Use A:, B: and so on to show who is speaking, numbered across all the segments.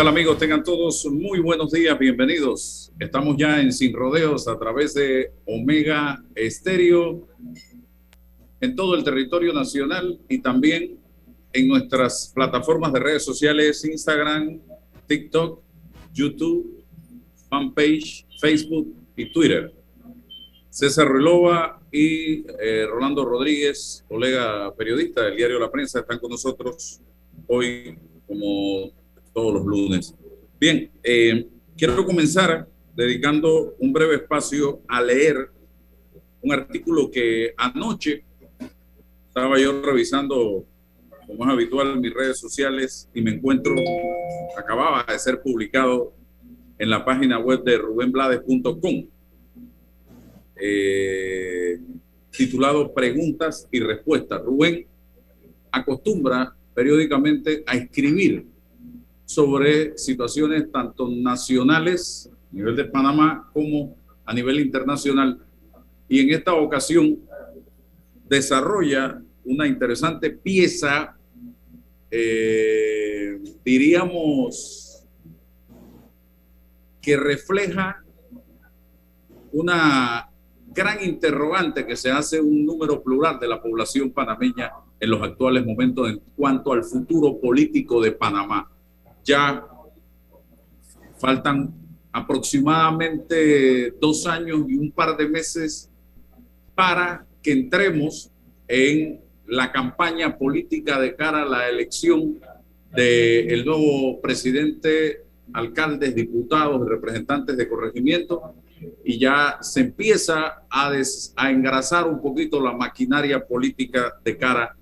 A: Tal amigos? Tengan todos muy buenos días, bienvenidos. Estamos ya en Sin Rodeos a través de Omega Estéreo en todo el territorio nacional y también en nuestras plataformas de redes sociales, Instagram, TikTok, YouTube, fanpage, Facebook y Twitter. César Relova y eh, Rolando Rodríguez, colega periodista del diario La Prensa, están con nosotros hoy como todos los lunes. Bien, eh, quiero comenzar dedicando un breve espacio a leer un artículo que anoche estaba yo revisando, como es habitual, mis redes sociales y me encuentro, acababa de ser publicado en la página web de rubenblades.com, eh, titulado Preguntas y Respuestas. Rubén acostumbra periódicamente a escribir sobre situaciones tanto nacionales a nivel de Panamá como a nivel internacional. Y en esta ocasión desarrolla una interesante pieza, eh, diríamos, que refleja una gran interrogante que se hace un número plural de la población panameña en los actuales momentos en cuanto al futuro político de Panamá ya faltan aproximadamente dos años y un par de meses para que entremos en la campaña política de cara a la elección del nuevo presidente, alcaldes, diputados, representantes de corregimiento y ya se empieza a, a engrasar un poquito la maquinaria política de cara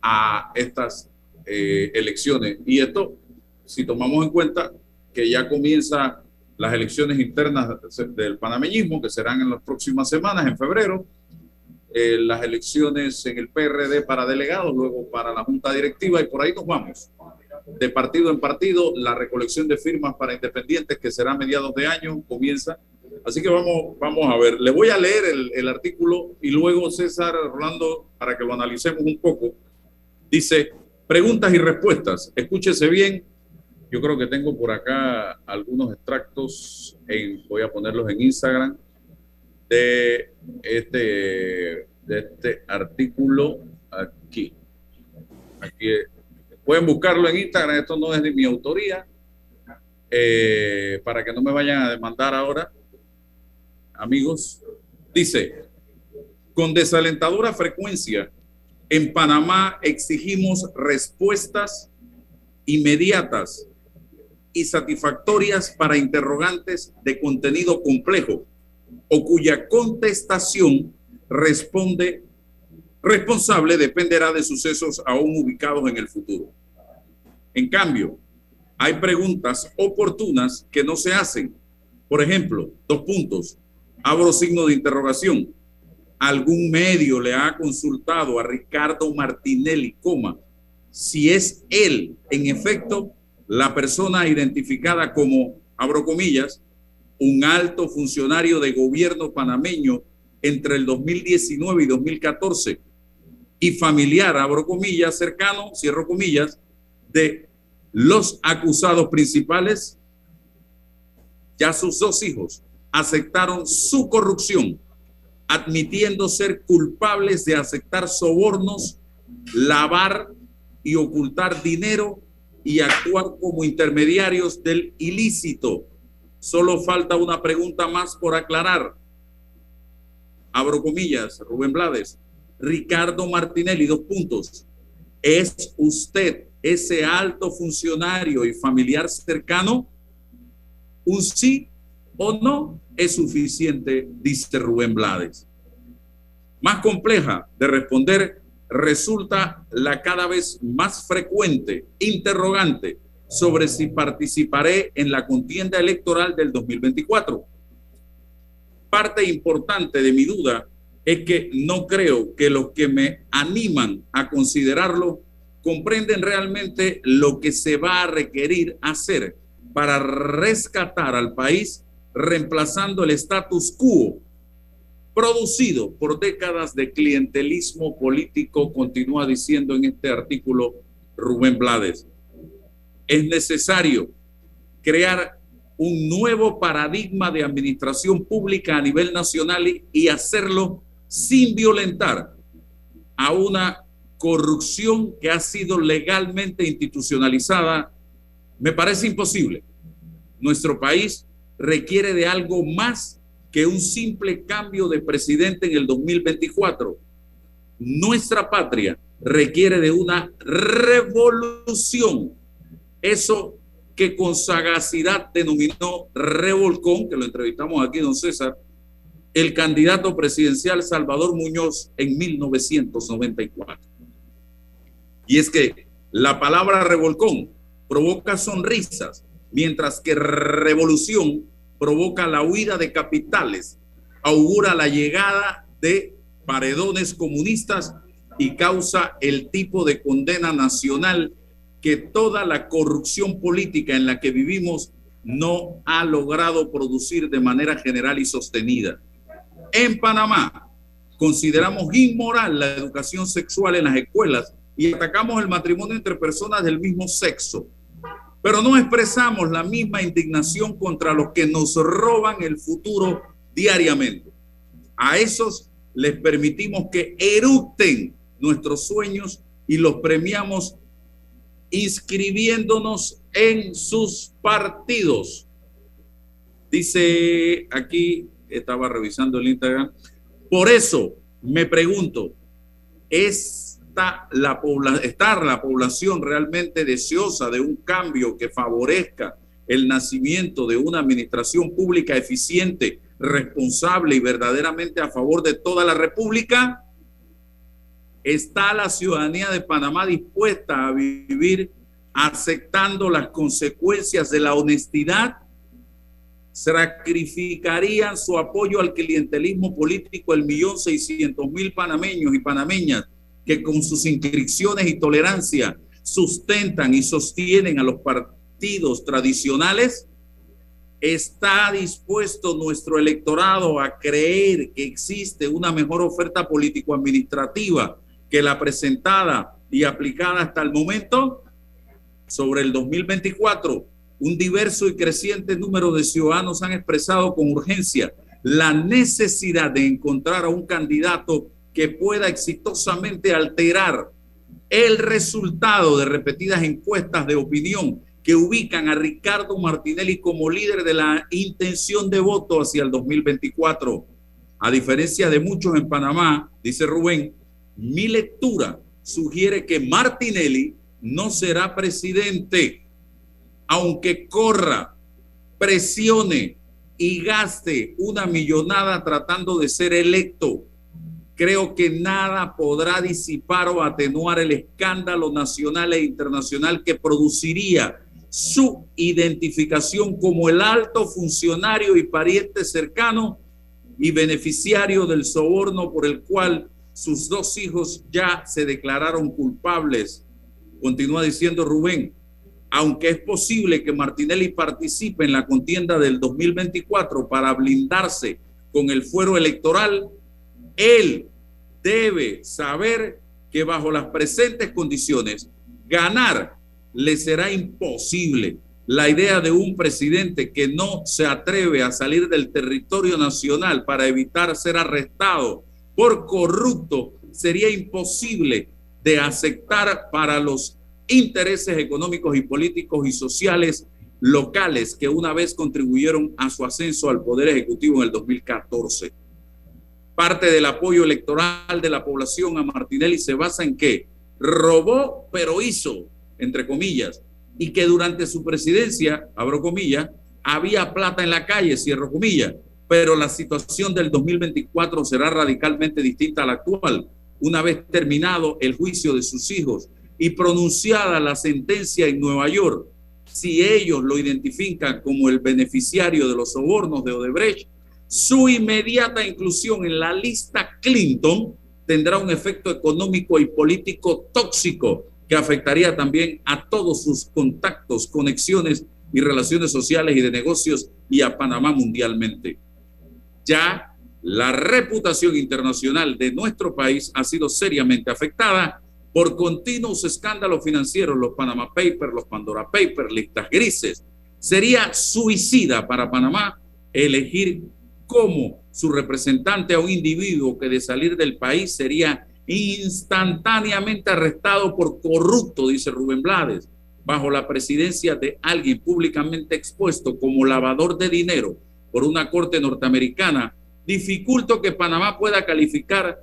A: a estas eh, elecciones. Y esto si tomamos en cuenta que ya comienzan las elecciones internas del panameñismo, que serán en las próximas semanas, en febrero, eh, las elecciones en el PRD para delegados, luego para la Junta Directiva, y por ahí nos vamos. De partido en partido, la recolección de firmas para independientes, que será a mediados de año, comienza. Así que vamos, vamos a ver. Les voy a leer el artículo y luego César Rolando, para que lo analicemos un poco, dice, preguntas y respuestas. Escúchese bien, yo creo que tengo por acá algunos extractos, en, voy a ponerlos en Instagram, de este, este artículo aquí. Aquí pueden buscarlo en Instagram, esto no es de mi autoría, eh, para que no me vayan a demandar ahora, amigos. Dice, con desalentadora frecuencia, en Panamá exigimos respuestas inmediatas y satisfactorias para interrogantes de contenido complejo o cuya contestación responde responsable dependerá de sucesos aún ubicados en el futuro. En cambio, hay preguntas oportunas que no se hacen. Por ejemplo, dos puntos. Abro signo de interrogación. ¿Algún medio le ha consultado a Ricardo Martinelli, coma, si es él, en efecto, la persona identificada como, abro comillas, un alto funcionario de gobierno panameño entre el 2019 y 2014 y familiar, abro comillas, cercano, cierro comillas, de los acusados principales, ya sus dos hijos aceptaron su corrupción, admitiendo ser culpables de aceptar sobornos, lavar y ocultar dinero y actuar como intermediarios del ilícito. Solo falta una pregunta más por aclarar. Abro comillas, Rubén Blades. Ricardo Martinelli, dos puntos. ¿Es usted ese alto funcionario y familiar cercano? Un sí o no es suficiente, dice Rubén Blades. Más compleja de responder resulta la cada vez más frecuente interrogante sobre si participaré en la contienda electoral del 2024. Parte importante de mi duda es que no creo que los que me animan a considerarlo comprenden realmente lo que se va a requerir hacer para rescatar al país reemplazando el status quo producido por décadas de clientelismo político, continúa diciendo en este artículo Rubén Blades. Es necesario crear un nuevo paradigma de administración pública a nivel nacional y hacerlo sin violentar a una corrupción que ha sido legalmente institucionalizada, me parece imposible. Nuestro país requiere de algo más que un simple cambio de presidente en el 2024. Nuestra patria requiere de una revolución. Eso que con sagacidad denominó revolcón, que lo entrevistamos aquí, don César, el candidato presidencial Salvador Muñoz en 1994. Y es que la palabra revolcón provoca sonrisas, mientras que revolución provoca la huida de capitales, augura la llegada de paredones comunistas y causa el tipo de condena nacional que toda la corrupción política en la que vivimos no ha logrado producir de manera general y sostenida. En Panamá consideramos inmoral la educación sexual en las escuelas y atacamos el matrimonio entre personas del mismo sexo pero no expresamos la misma indignación contra los que nos roban el futuro diariamente. A esos les permitimos que eructen nuestros sueños y los premiamos inscribiéndonos en sus partidos. Dice aquí, estaba revisando el Instagram, por eso me pregunto, ¿es está la, estar la población realmente deseosa de un cambio que favorezca el nacimiento de una administración pública eficiente, responsable y verdaderamente a favor de toda la República? ¿Está la ciudadanía de Panamá dispuesta a vivir aceptando las consecuencias de la honestidad? ¿Sacrificarían su apoyo al clientelismo político el millón seiscientos mil panameños y panameñas que con sus inscripciones y tolerancia sustentan y sostienen a los partidos tradicionales, ¿está dispuesto nuestro electorado a creer que existe una mejor oferta político-administrativa que la presentada y aplicada hasta el momento? Sobre el 2024, un diverso y creciente número de ciudadanos han expresado con urgencia la necesidad de encontrar a un candidato que pueda exitosamente alterar el resultado de repetidas encuestas de opinión que ubican a Ricardo Martinelli como líder de la intención de voto hacia el 2024. A diferencia de muchos en Panamá, dice Rubén, mi lectura sugiere que Martinelli no será presidente, aunque corra, presione y gaste una millonada tratando de ser electo creo que nada podrá disipar o atenuar el escándalo nacional e internacional que produciría su identificación como el alto funcionario y pariente cercano y beneficiario del soborno por el cual sus dos hijos ya se declararon culpables. Continúa diciendo Rubén, aunque es posible que Martinelli participe en la contienda del 2024 para blindarse con el fuero electoral, él debe saber que bajo las presentes condiciones, ganar le será imposible. La idea de un presidente que no se atreve a salir del territorio nacional para evitar ser arrestado por corrupto sería imposible de aceptar para los intereses económicos y políticos y sociales locales que una vez contribuyeron a su ascenso al Poder Ejecutivo en el 2014 parte del apoyo electoral de la población a Martinelli se basa en que robó, pero hizo, entre comillas, y que durante su presidencia, abro comillas, había plata en la calle, cierro comillas, pero la situación del 2024 será radicalmente distinta a la actual, una vez terminado el juicio de sus hijos y pronunciada la sentencia en Nueva York. Si ellos lo identifican como el beneficiario de los sobornos de Odebrecht, su inmediata inclusión en la lista Clinton tendrá un efecto económico y político tóxico que afectaría también a todos sus contactos, conexiones y relaciones sociales y de negocios y a Panamá mundialmente. Ya la reputación internacional de nuestro país ha sido seriamente afectada por continuos escándalos financieros, los Panama Papers, los Pandora Papers, listas grises. Sería suicida para Panamá elegir como su representante a un individuo que de salir del país sería instantáneamente arrestado por corrupto, dice Rubén Blades, bajo la presidencia de alguien públicamente expuesto como lavador de dinero por una corte norteamericana, dificulto que Panamá pueda calificar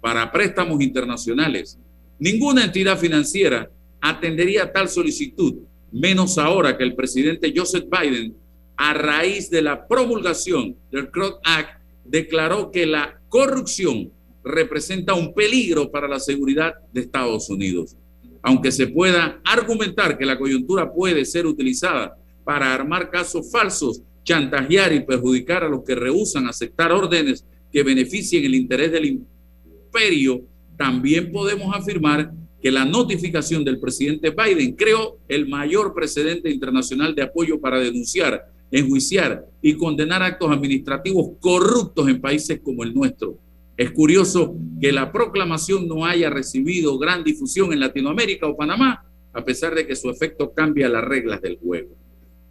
A: para préstamos internacionales. Ninguna entidad financiera atendería tal solicitud, menos ahora que el presidente Joseph Biden, a raíz de la promulgación del CROT Act, declaró que la corrupción representa un peligro para la seguridad de Estados Unidos. Aunque se pueda argumentar que la coyuntura puede ser utilizada para armar casos falsos, chantajear y perjudicar a los que rehusan aceptar órdenes que beneficien el interés del imperio, también podemos afirmar que la notificación del presidente Biden creó el mayor precedente internacional de apoyo para denunciar, enjuiciar y condenar actos administrativos corruptos en países como el nuestro. Es curioso que la proclamación no haya recibido gran difusión en Latinoamérica o Panamá, a pesar de que su efecto cambia las reglas del juego.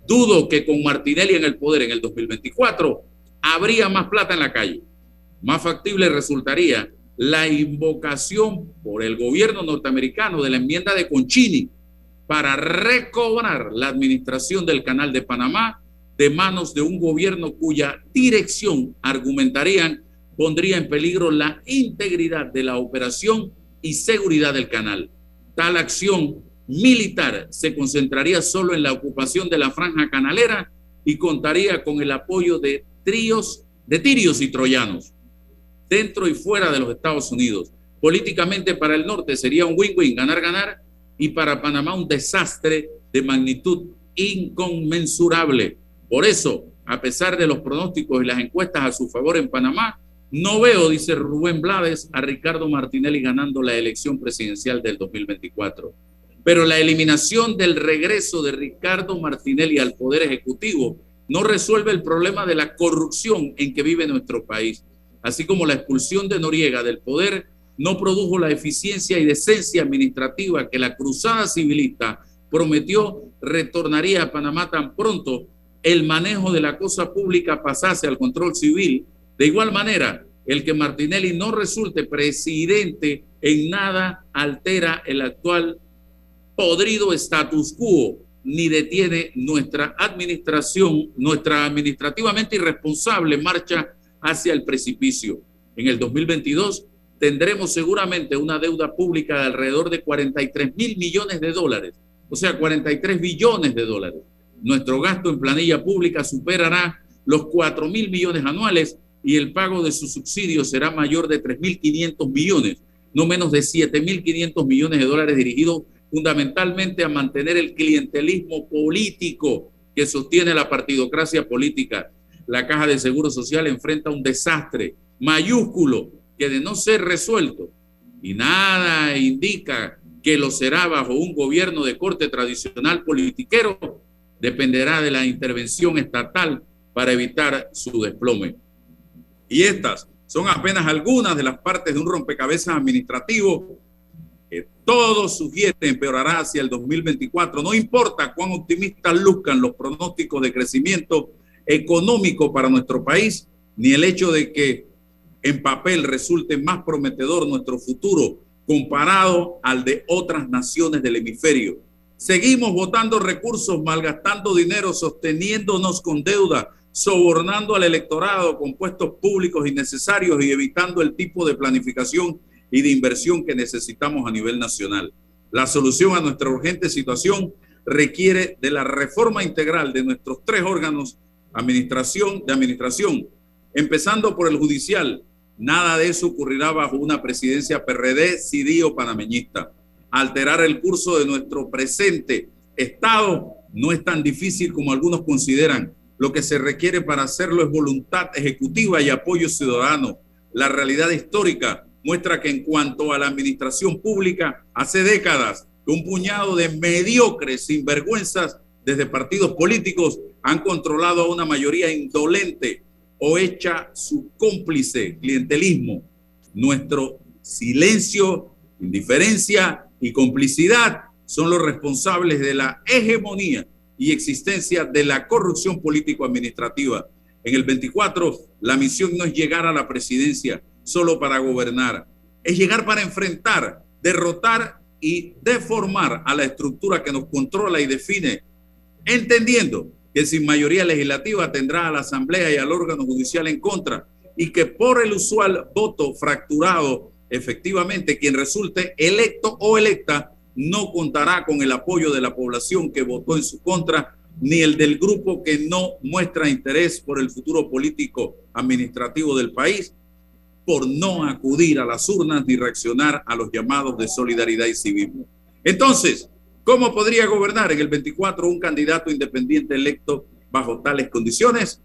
A: Dudo que con Martinelli en el poder en el 2024 habría más plata en la calle. Más factible resultaría la invocación por el gobierno norteamericano de la enmienda de Conchini para recobrar la administración del canal de Panamá de manos de un gobierno cuya dirección argumentarían pondría en peligro la integridad de la operación y seguridad del canal. Tal acción militar se concentraría solo en la ocupación de la franja canalera y contaría con el apoyo de tríos, de tirios y troyanos, dentro y fuera de los Estados Unidos. Políticamente para el norte sería un win-win, ganar-ganar, y para Panamá un desastre de magnitud inconmensurable. Por eso, a pesar de los pronósticos y las encuestas a su favor en Panamá, no veo, dice Rubén Blades, a Ricardo Martinelli ganando la elección presidencial del 2024. Pero la eliminación del regreso de Ricardo Martinelli al Poder Ejecutivo no resuelve el problema de la corrupción en que vive nuestro país, así como la expulsión de Noriega del poder no produjo la eficiencia y decencia administrativa que la cruzada civilista prometió retornaría a Panamá tan pronto el manejo de la cosa pública pasase al control civil de igual manera, el que Martinelli no resulte presidente en nada altera el actual podrido status quo ni detiene nuestra administración, nuestra administrativamente irresponsable marcha hacia el precipicio. En el 2022 tendremos seguramente una deuda pública de alrededor de 43 mil millones de dólares, o sea, 43 billones de dólares. Nuestro gasto en planilla pública superará los 4 mil millones anuales y el pago de sus subsidios será mayor de 3.500 millones, no menos de 7.500 millones de dólares dirigidos fundamentalmente a mantener el clientelismo político que sostiene la partidocracia política. La Caja de Seguro Social enfrenta un desastre mayúsculo que de no ser resuelto, y nada indica que lo será bajo un gobierno de corte tradicional politiquero, dependerá de la intervención estatal para evitar su desplome. Y estas son apenas algunas de las partes de un rompecabezas administrativo que todo sugiere empeorará hacia el 2024. No importa cuán optimistas luzcan los pronósticos de crecimiento económico para nuestro país, ni el hecho de que en papel resulte más prometedor nuestro futuro comparado al de otras naciones del hemisferio. Seguimos votando recursos, malgastando dinero, sosteniéndonos con deuda, sobornando al electorado con puestos públicos innecesarios y evitando el tipo de planificación y de inversión que necesitamos a nivel nacional. La solución a nuestra urgente situación requiere de la reforma integral de nuestros tres órganos administración, de administración, empezando por el judicial. Nada de eso ocurrirá bajo una presidencia PRD, CIDI o panameñista. Alterar el curso de nuestro presente Estado no es tan difícil como algunos consideran. Lo que se requiere para hacerlo es voluntad ejecutiva y apoyo ciudadano. La realidad histórica muestra que en cuanto a la administración pública, hace décadas que un puñado de mediocres sinvergüenzas desde partidos políticos han controlado a una mayoría indolente o hecha su cómplice clientelismo. Nuestro silencio, indiferencia y complicidad son los responsables de la hegemonía y existencia de la corrupción político-administrativa. En el 24, la misión no es llegar a la presidencia solo para gobernar, es llegar para enfrentar, derrotar y deformar a la estructura que nos controla y define, entendiendo que sin mayoría legislativa tendrá a la Asamblea y al órgano judicial en contra y que por el usual voto fracturado, efectivamente, quien resulte electo o electa no contará con el apoyo de la población que votó en su contra, ni el del grupo que no muestra interés por el futuro político administrativo del país, por no acudir a las urnas ni reaccionar a los llamados de solidaridad y civismo. Entonces, ¿Cómo podría gobernar en el 24 un candidato independiente electo bajo tales condiciones?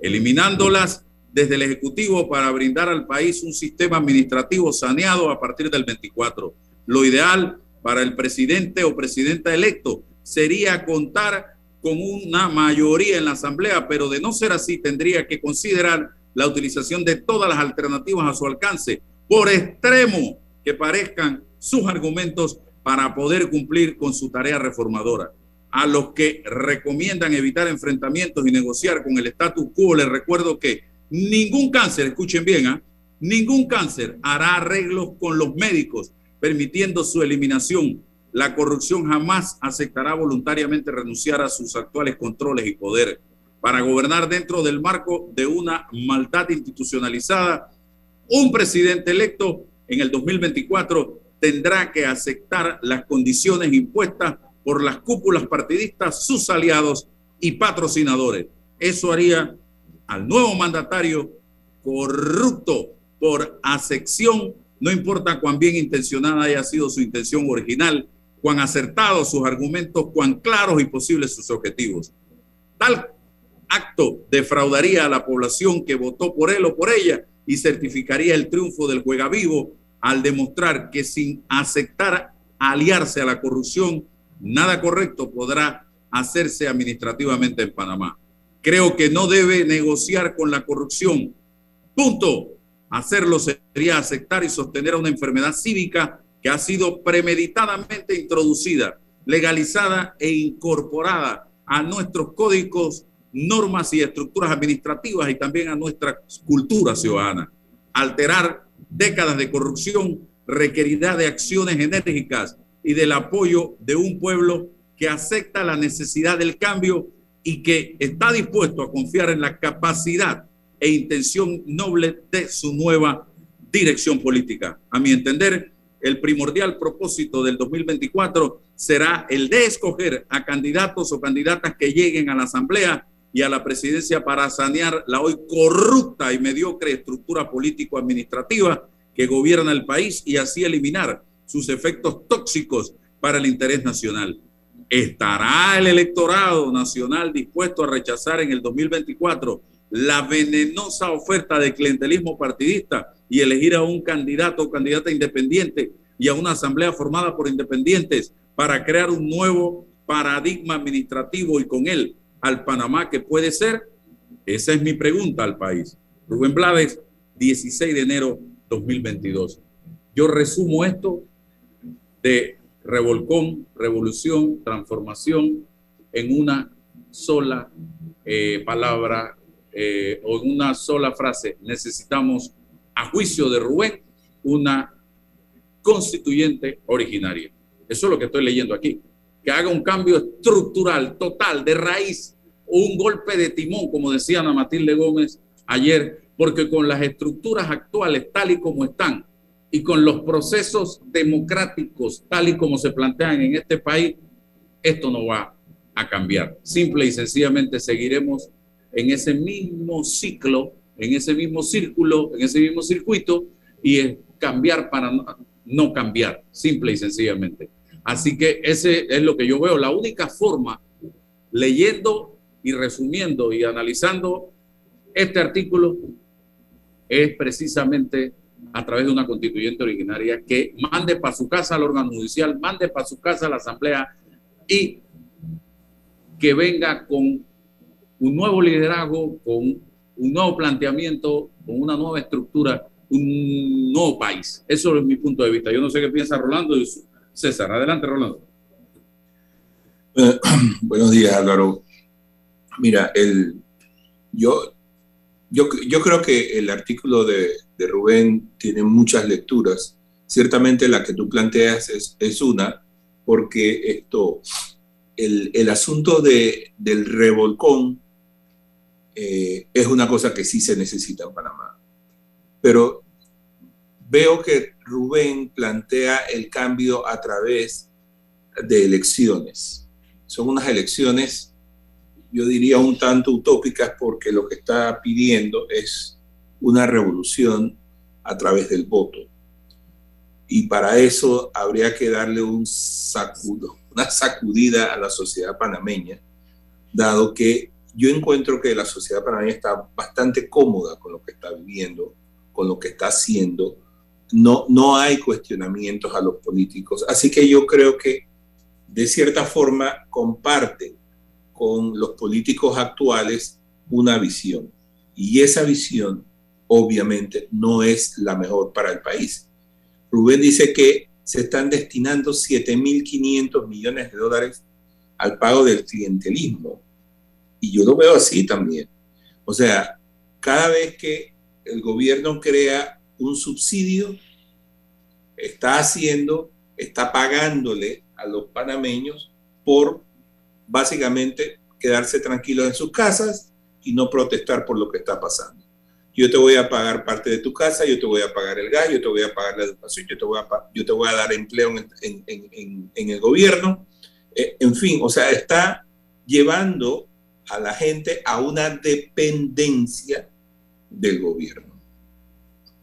A: Eliminándolas desde el Ejecutivo para brindar al país un sistema administrativo saneado a partir del 24. Lo ideal para el presidente o presidenta electo sería contar con una mayoría en la Asamblea, pero de no ser así tendría que considerar la utilización de todas las alternativas a su alcance, por extremo que parezcan sus argumentos para poder cumplir con su tarea reformadora. A los que recomiendan evitar enfrentamientos y negociar con el status quo, les recuerdo que ningún cáncer, escuchen bien, ¿ah? ningún cáncer hará arreglos con los médicos permitiendo su eliminación. La corrupción jamás aceptará voluntariamente renunciar a sus actuales controles y poder. Para gobernar dentro del marco de una maldad institucionalizada, un presidente electo en el 2024 tendrá que aceptar las condiciones impuestas por las cúpulas partidistas, sus aliados y patrocinadores. Eso haría al nuevo mandatario corrupto por acepción, no importa cuán bien intencionada haya sido su intención original, cuán acertados sus argumentos, cuán claros y posibles sus objetivos. Tal acto defraudaría a la población que votó por él o por ella y certificaría el triunfo del juega vivo al demostrar que sin aceptar aliarse a la corrupción, nada correcto podrá hacerse administrativamente en Panamá. Creo que no debe negociar con la corrupción. Punto. Hacerlo sería aceptar y sostener una enfermedad cívica que ha sido premeditadamente introducida, legalizada e incorporada a nuestros códigos, normas y estructuras administrativas y también a nuestra cultura ciudadana. Alterar décadas de corrupción requerirá de acciones enérgicas y del apoyo de un pueblo que acepta la necesidad del cambio y que está dispuesto a confiar en la capacidad e intención noble de su nueva dirección política. A mi entender, el primordial propósito del 2024 será el de escoger a candidatos o candidatas que lleguen a la Asamblea y a la presidencia para sanear la hoy corrupta y mediocre estructura político-administrativa que gobierna el país y así eliminar sus efectos tóxicos para el interés nacional. ¿Estará el electorado nacional dispuesto a rechazar en el 2024 la venenosa oferta de clientelismo partidista y elegir a un candidato o candidata independiente y a una asamblea formada por independientes para crear un nuevo paradigma administrativo y con él al Panamá que puede ser? Esa es mi pregunta al país. Rubén Blades, 16 de enero 2022. Yo resumo esto de revolcón, revolución, transformación en una sola eh, palabra eh, o en una sola frase. Necesitamos, a juicio de Rubén, una constituyente originaria. Eso es lo que estoy leyendo aquí que haga un cambio estructural, total, de raíz, o un golpe de timón, como decía Ana Matilde Gómez ayer, porque con las estructuras actuales tal y como están y con los procesos democráticos tal y como se plantean en este país, esto no va a cambiar. Simple y sencillamente seguiremos en ese mismo ciclo, en ese mismo círculo, en ese mismo circuito y es cambiar para no, cambiar, simple y sencillamente. Así que ese es lo que yo veo. La única forma, leyendo y resumiendo y analizando este artículo, es precisamente a través de una constituyente originaria que mande para su casa al órgano judicial, mande para su casa a la asamblea y que venga con un nuevo liderazgo, con un nuevo planteamiento, con una nueva estructura, un nuevo país. Eso es mi punto de vista. Yo no sé qué piensa Rolando y César. Adelante, Rolando.
B: buenos días, Álvaro. Mira, el, yo, yo, yo creo que el artículo de, Rubén tiene muchas lecturas. Ciertamente la que tú planteas es, una, porque esto, el, el asunto de, del revolcón eh, es una cosa que sí se necesita en Panamá. Pero veo que Rubén plantea el cambio a través de elecciones. Son unas elecciones, yo diría, un tanto utópicas porque lo que está pidiendo es una revolución a través del voto. Y para eso habría que darle un sacudo, una sacudida a la sociedad panameña, dado que yo encuentro que la sociedad panameña está bastante cómoda con lo que está viviendo, con lo que está haciendo. No, no hay cuestionamientos a los políticos. Así que yo creo que de cierta forma comparte con los políticos actuales una visión. Y esa visión obviamente no es la mejor para el país. Rubén dice que se están destinando 7.500 millones de dólares al pago del clientelismo. Y yo lo veo así también. O sea, cada vez que el gobierno crea un subsidio, está haciendo, está pagándole a los panameños por básicamente quedarse tranquilos en sus casas y no protestar por lo que está pasando yo te voy a pagar parte de tu casa, yo te voy a pagar el gas, yo te voy a pagar la educación, yo te voy a, yo te voy a dar empleo en, en, en, el gobierno. Eh, en fin, o sea, está llevando a la gente a una dependencia del gobierno,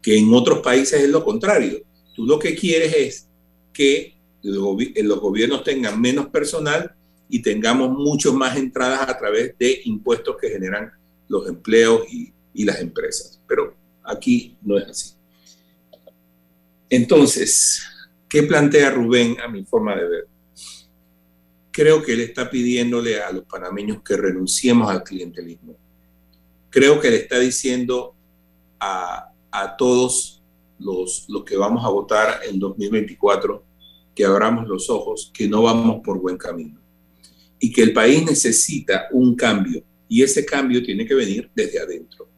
B: que en otros países es lo contrario. Tú lo que quieres es que los gobiernos tengan menos personal y tengamos mucho más entradas a través de impuestos que generan los empleos y, y las empresas. Pero aquí no es así. Entonces, ¿qué plantea Rubén a mi forma de ver? Creo que él está pidiéndole a los panameños que renunciemos al clientelismo. Creo que le está diciendo a, a todos los, los que vamos a votar en 2024 que abramos los ojos, que no vamos por buen camino y que el país necesita un cambio y ese cambio tiene que venir desde adentro.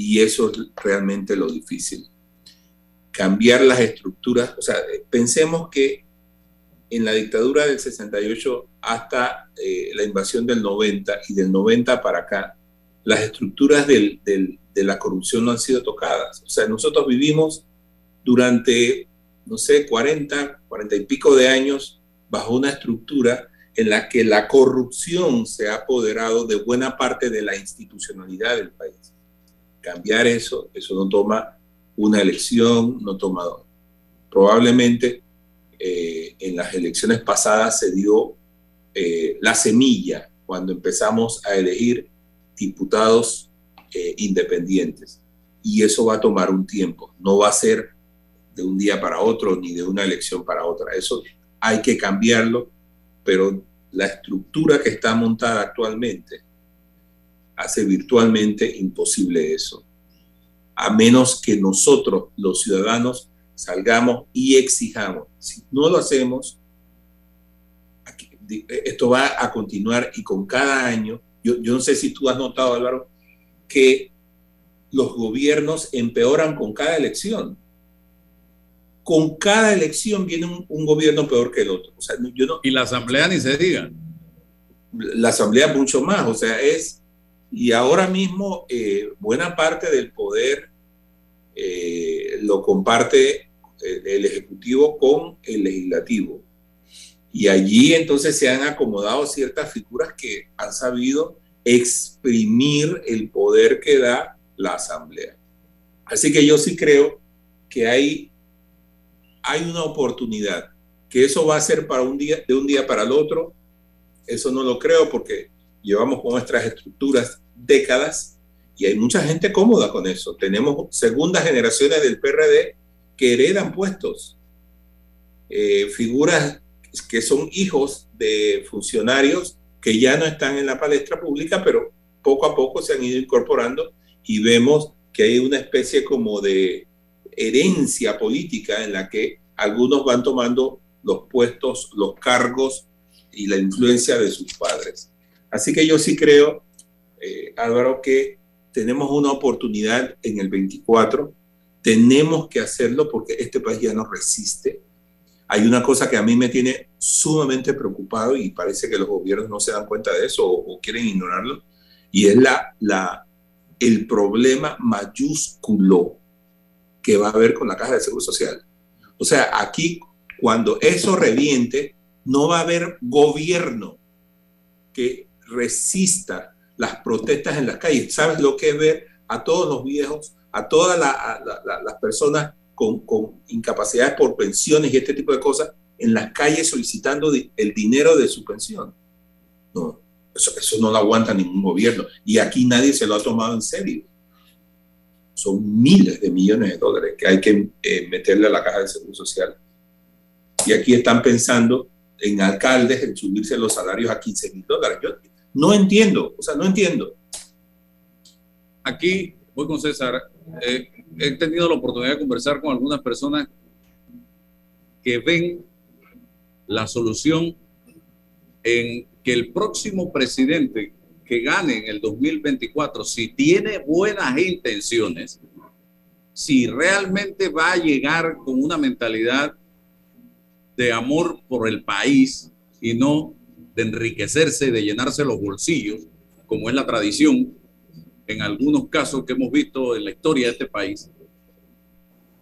B: Y eso es realmente lo difícil. Cambiar las estructuras, o sea, pensemos que en la dictadura del 68 hasta eh, la invasión del 90 y del 90 para acá, las estructuras de la corrupción no han sido tocadas. O sea, nosotros vivimos durante, no sé, 40, 40 y pico de años bajo una estructura en la que la corrupción se ha apoderado de buena parte de la institucionalidad del país cambiar eso, eso no toma una elección, no toma dos. Probablemente eh, en las elecciones pasadas se dio eh, la semilla cuando empezamos a elegir diputados eh, independientes. Y eso va a tomar un tiempo, no va a ser de un día para otro ni de una elección para otra. Eso hay que cambiarlo, pero la estructura que está montada actualmente hace virtualmente imposible eso, a menos que nosotros, los ciudadanos, salgamos y exijamos. Si no lo hacemos, esto va a continuar y con cada año, yo, no sé si tú has notado, Álvaro, que los gobiernos empeoran con cada elección. Con cada elección viene un, gobierno peor que el otro.
A: y la asamblea ni se diga.
B: La asamblea mucho más, o sea, es y ahora mismo eh, buena parte del poder eh, lo comparte el, Ejecutivo con el Legislativo. Y allí entonces se han acomodado ciertas figuras que han sabido exprimir el poder que da la asamblea. Así que yo sí creo que hay, hay una oportunidad, que eso va a ser para un día, de un día para el otro. Eso no lo creo porque llevamos con nuestras estructuras décadas y hay mucha gente cómoda con eso. Tenemos segundas generaciones del PRD que heredan puestos, eh, figuras que son hijos de funcionarios que ya no están en la palestra pública, pero poco a poco se han ido incorporando y vemos que hay una especie como de herencia política en la que algunos van tomando los puestos, los cargos y la influencia de sus padres. Así que yo sí creo, eh, Álvaro, que tenemos una oportunidad en el 24, tenemos que hacerlo porque este país ya no resiste. Hay una cosa que a mí me tiene sumamente preocupado y parece que los gobiernos no se dan cuenta de eso o, o quieren ignorarlo, y es la, la, el problema mayúsculo que va a haber con la caja de seguro social. O sea, aquí cuando eso reviente, no va a haber gobierno que resista las protestas en las calles. ¿Sabes lo que es ver a todos los viejos, a todas las personas con, incapacidades por pensiones y este tipo de cosas en las calles solicitando el dinero de su pensión? No, eso, no lo aguanta ningún gobierno. Y aquí nadie se lo ha tomado en serio. Son miles de millones de dólares que hay que eh, meterle a la caja de seguro social. Y aquí están pensando en alcaldes en subirse los salarios a 15 mil dólares. Yo no entiendo, o sea, no entiendo.
A: Aquí voy con César. Eh, he tenido la oportunidad de conversar con algunas personas que ven la solución en que el próximo presidente que gane en el 2024, si tiene buenas intenciones, si realmente va a llegar con una mentalidad de amor por el país y no de enriquecerse, de llenarse los bolsillos, como es la tradición en algunos casos que hemos visto en la historia de este país,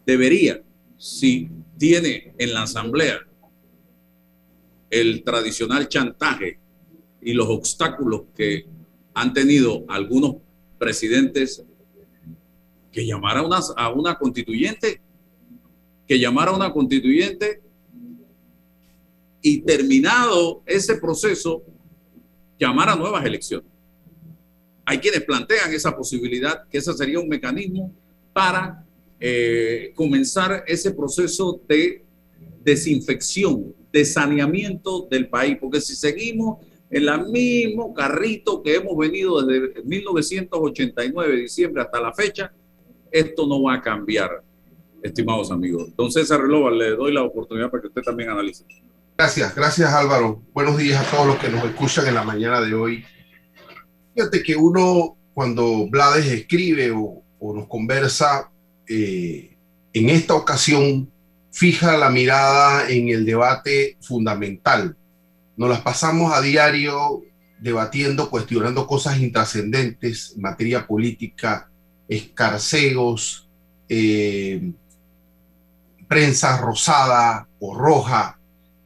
A: debería, si tiene en la asamblea el tradicional chantaje y los obstáculos que han tenido algunos presidentes que llamara a una, a una constituyente, que llamara a una constituyente y terminado ese proceso, llamar a nuevas elecciones. Hay quienes plantean esa posibilidad, que ese sería un mecanismo para eh, comenzar ese proceso de desinfección, de saneamiento del país, porque si seguimos en el mismo carrito que hemos venido desde 1989, diciembre hasta la fecha, esto no va a cambiar, estimados amigos. Entonces, César Relova, le doy la oportunidad para que usted también analice.
C: Gracias, gracias Álvaro. Buenos días a todos los que nos escuchan en la mañana de hoy. Fíjate que uno cuando Blades escribe o, nos conversa, eh, en esta ocasión fija la mirada en el debate fundamental nos las pasamos a diario debatiendo, cuestionando cosas intrascendentes en materia política, escarceos, eh, prensa rosada o roja,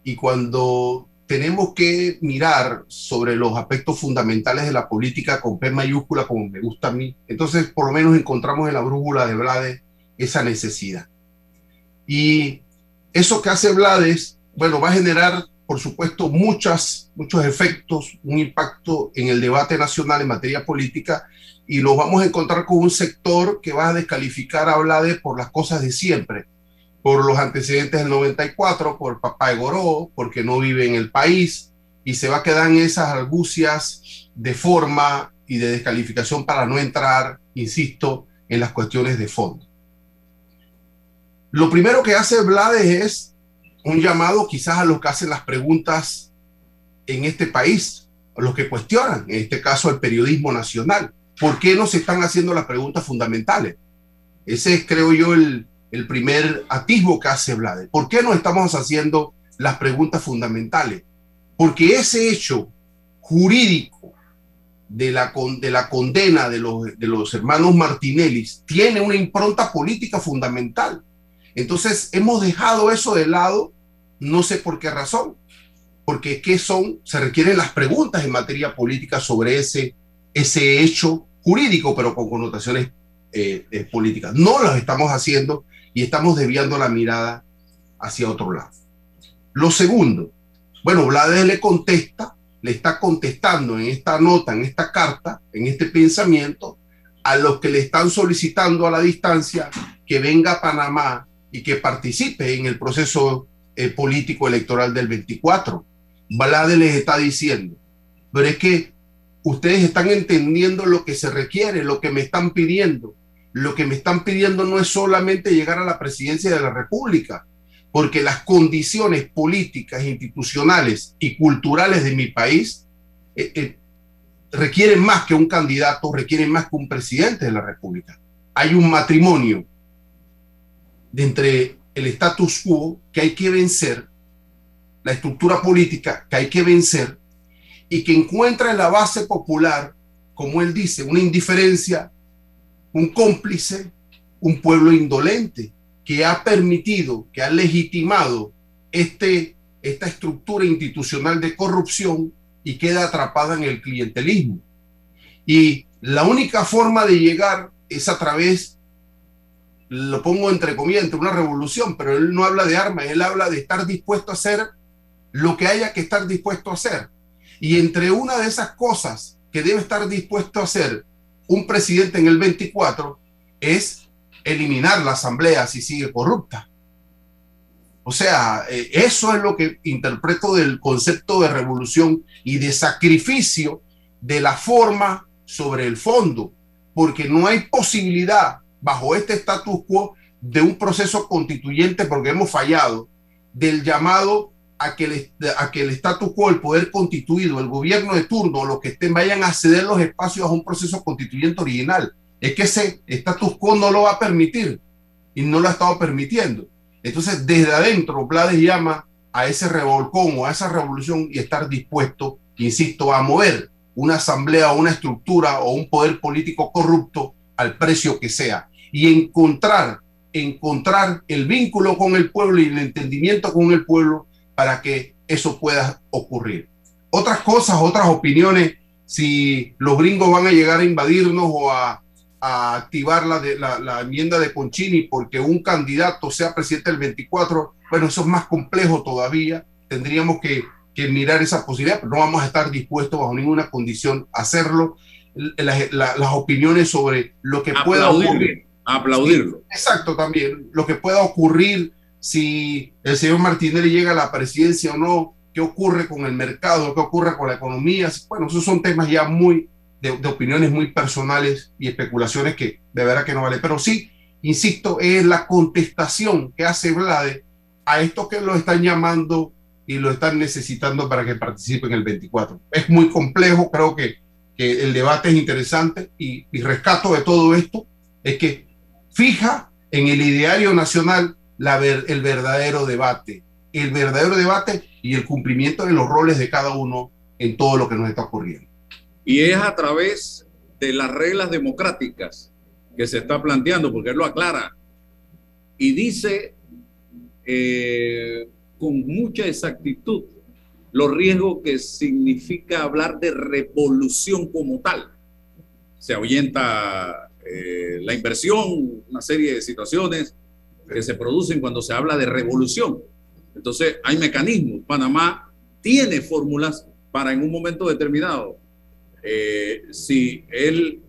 C: y cuando tenemos que mirar sobre los aspectos fundamentales de la política con P mayúscula, como me gusta a mí, entonces por lo menos encontramos en la brújula de Blades esa necesidad. Y eso que hace Blades, bueno, va a generar por supuesto, muchas, muchos efectos, un impacto en el debate nacional en materia política y nos vamos a encontrar con un sector que va a descalificar a Blades por las cosas de siempre, por los antecedentes del 94, por papá de Goró, porque no vive en el país y se va a quedar en esas argucias de forma y de descalificación para no entrar, insisto, en las cuestiones de fondo. Lo primero que hace Blades es un llamado quizás a los que hacen las preguntas en este país, a los que cuestionan, en este caso el periodismo nacional. ¿Por qué no se están haciendo las preguntas fundamentales? Ese es, creo yo, el, el primer atisbo que hace Vlade. ¿Por qué no estamos haciendo las preguntas fundamentales? Porque ese hecho jurídico de la, de la condena de los, de los hermanos Martinelli tiene una impronta política fundamental. Entonces hemos dejado eso de lado, no sé por qué razón. porque ¿qué son? Se requieren las preguntas en materia política sobre ese, ese hecho jurídico, pero con connotaciones eh, eh, políticas. No las estamos haciendo y estamos desviando la mirada hacia otro lado. Lo segundo, bueno, Blades le contesta, le está contestando en esta nota, en esta carta, en este pensamiento, a los que le están solicitando a la distancia que venga a Panamá y que participe en el proceso eh, político electoral del 24. Blade les está diciendo, pero es que ustedes están entendiendo lo que se requiere, lo que me están pidiendo. Lo que me están pidiendo no es solamente llegar a la presidencia de la República, porque las condiciones políticas, institucionales y culturales de mi país eh, eh, requieren más que un candidato, requieren más que un presidente de la República. Hay un matrimonio entre el status quo que hay que vencer, la estructura política que hay que vencer y que encuentra en la base popular, como él dice, una indiferencia, un cómplice, un pueblo indolente que ha permitido, que ha legitimado este, esta estructura institucional de corrupción y queda atrapada en el clientelismo. Y la única forma de llegar es a través, lo pongo entre comillas, entre una revolución, pero él no habla de armas, él habla de estar dispuesto a hacer lo que haya que estar dispuesto a hacer. Y entre una de esas cosas que debe estar dispuesto a hacer un presidente en el 24 es eliminar la asamblea si sigue corrupta. O sea, eh, eso es lo que interpreto del concepto de revolución y de sacrificio de la forma sobre el fondo, porque no hay posibilidad bajo este status quo de un proceso constituyente, porque hemos fallado, del llamado a que, el, a que el quo, el poder constituido, el gobierno de turno, los que estén vayan a ceder los espacios a un proceso constituyente original. Es que ese status quo no lo va a permitir y no lo ha estado permitiendo. Entonces, desde adentro, Blades llama a ese revolcón o a esa revolución y estar dispuesto, insisto, a mover una asamblea o una estructura o un poder político corrupto al precio que sea y encontrar, encontrar el vínculo con el pueblo y el entendimiento con el pueblo para que eso pueda ocurrir. Otras cosas, otras opiniones, si los gringos van a llegar a invadirnos o a a activar la, de, la, enmienda de Conchini porque un candidato sea presidente del 24, bueno, eso es más complejo todavía. Tendríamos que, que mirar esa posibilidad, pero no vamos a estar dispuestos bajo ninguna condición a hacerlo. las opiniones sobre lo que pueda ocurrir.
A: Aplaudirlo.
C: exacto, también. Lo que pueda ocurrir si el señor Martinelli llega a la presidencia o no, qué ocurre con el mercado, qué ocurre con la economía. Bueno, esos son temas ya muy, de, opiniones muy personales y especulaciones que de verdad que no vale. Pero sí, insisto, es la contestación que hace Vlade a estos que lo están llamando y lo están necesitando para que participe en el 24. Es muy complejo, creo que, que el debate es interesante y, y rescato de todo esto es que fija en el ideario nacional la ver, el verdadero debate, el verdadero debate y el cumplimiento de los roles de cada uno en todo lo que nos está ocurriendo.
A: Y es a través de las reglas democráticas que se está planteando, porque él lo aclara. Y dice eh, con mucha exactitud los riesgos que significa hablar de revolución como tal. Se ahuyenta eh, la inversión, una serie de situaciones que se producen cuando se habla de revolución. Entonces, hay mecanismos. Panamá tiene fórmulas para en un momento determinado eh, si él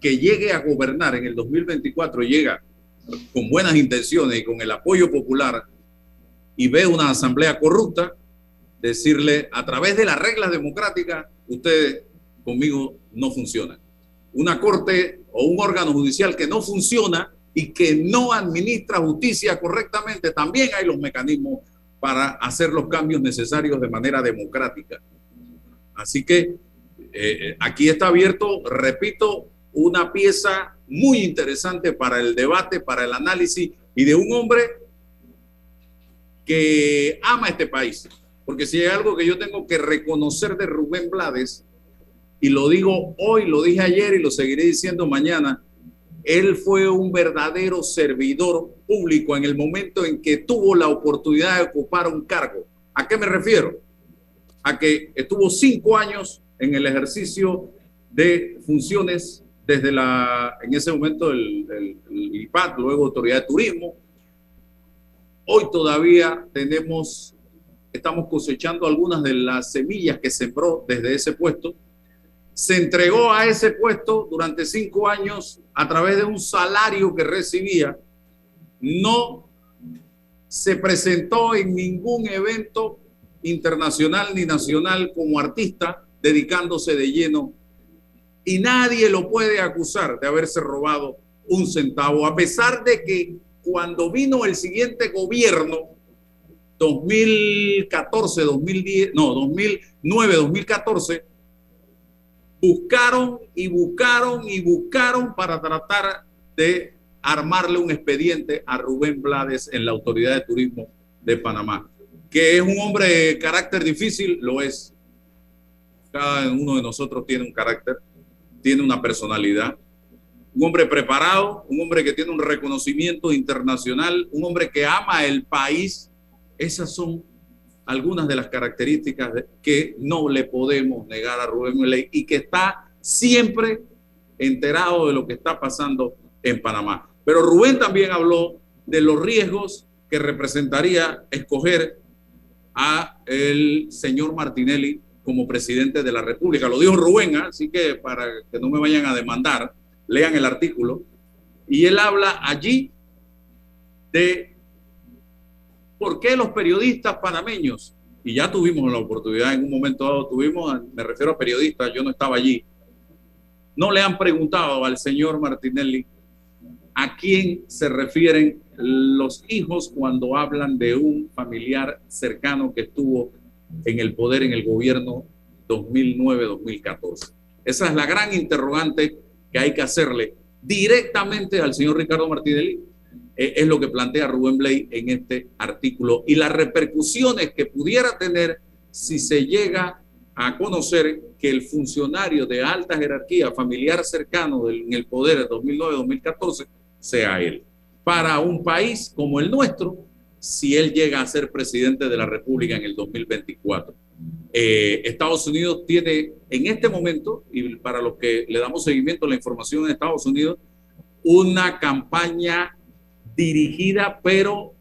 A: que llegue a gobernar en el 2024 llega con buenas intenciones y con el apoyo popular y ve una asamblea corrupta, decirle a través de las reglas democráticas, ustedes conmigo no funcionan. Una corte o un órgano judicial que no funciona y que no administra justicia correctamente, también hay los mecanismos para hacer los cambios necesarios de manera democrática. Así que eh, aquí está abierto, repito, una pieza muy interesante para el debate, para el análisis y de un hombre que ama este país. Porque si hay algo que yo tengo que reconocer de Rubén Blades, y lo digo hoy, lo dije ayer y lo seguiré diciendo mañana, él fue un verdadero servidor público en el momento en que tuvo la oportunidad de ocupar un cargo. ¿A qué me refiero? a que estuvo cinco años en el ejercicio de funciones desde la, en ese momento el, el, IPAD, luego Autoridad de Turismo. Hoy todavía tenemos, estamos cosechando algunas de las semillas que sembró desde ese puesto. Se entregó a ese puesto durante cinco años a través de un salario que recibía. No se presentó en ningún evento internacional ni nacional como artista, dedicándose de lleno y nadie lo puede acusar de haberse robado un centavo, a pesar de que cuando vino el siguiente gobierno, 2014, 2010, no, 2009, 2014, buscaron y buscaron y buscaron para tratar de armarle un expediente a Rubén Blades en la Autoridad de Turismo de Panamá. Que es un hombre de carácter difícil, lo es. Cada uno de nosotros tiene un carácter tiene una personalidad, un hombre preparado, un hombre que tiene un reconocimiento internacional, un hombre que ama el país. Esas son algunas de las características que no le podemos negar a Rubén Ley y que está siempre enterado de lo que está pasando en Panamá. Pero Rubén también habló de los riesgos que representaría escoger a el señor Martinelli como presidente de la República. Lo dijo Rubén, ¿ah? así que para que no me vayan a demandar, lean el artículo. Y él habla allí de por qué los periodistas panameños, y ya tuvimos la oportunidad en un momento dado, tuvimos, me refiero a periodistas, yo no estaba allí, no le han preguntado al señor Martinelli a quién se refieren los hijos cuando hablan de un familiar cercano que estuvo en el poder en el gobierno 2009-2014? Esa es la gran interrogante que hay que hacerle directamente al señor Ricardo Martinelli. Es lo que plantea Rubén Blay en este artículo y las repercusiones que pudiera tener si se llega a conocer que el funcionario de alta jerarquía familiar cercano en el poder de 2009-2014 sea él. Para un país como el nuestro, si él llega a ser presidente de la República en el 2024. Eh, Estados Unidos tiene en este momento, y para los que le damos seguimiento a la información en Estados Unidos, una campaña dirigida pero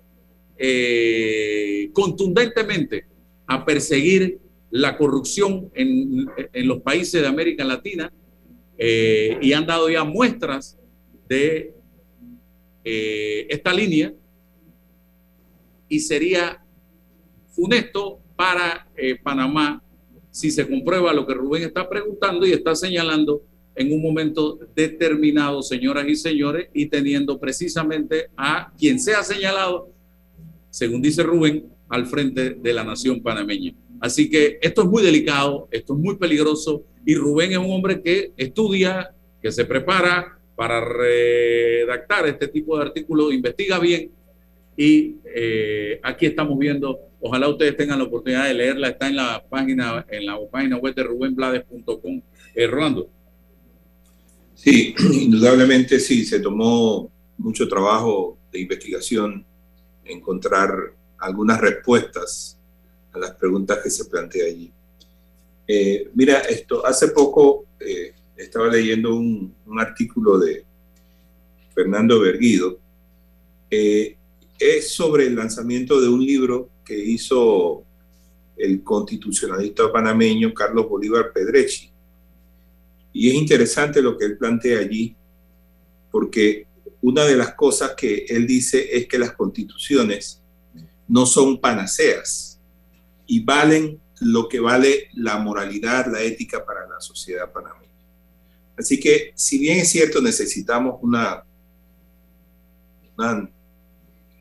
A: eh, contundentemente a perseguir la corrupción en, los países de América Latina eh, y han dado ya muestras de esta línea y sería funesto para eh, Panamá si se comprueba lo que Rubén está preguntando y está señalando en un momento determinado, señoras y señores, y teniendo precisamente a quien sea señalado, según dice Rubén, al frente de la nación panameña. Así que esto es muy delicado, esto es muy peligroso, y Rubén es un hombre que estudia, que se prepara para redactar este tipo de artículos, investiga bien y eh, aquí estamos viendo, ojalá ustedes tengan la oportunidad de leerla, está en la página, en la página web de rubenblades.com. Eh, Rolando.
B: Sí, indudablemente sí, se tomó mucho trabajo de investigación, encontrar algunas respuestas a las preguntas que se plantea allí. Eh, mira, esto, hace poco eh, estaba leyendo un, artículo de Fernando Berguido, eh, es sobre el lanzamiento de un libro que hizo el constitucionalista panameño Carlos Bolívar Pedrechi. Y es interesante lo que él plantea allí, porque una de las cosas que él dice es que las constituciones no son panaceas y valen lo que vale la moralidad, la ética para la sociedad panameña. Así que, si bien es cierto, necesitamos una, una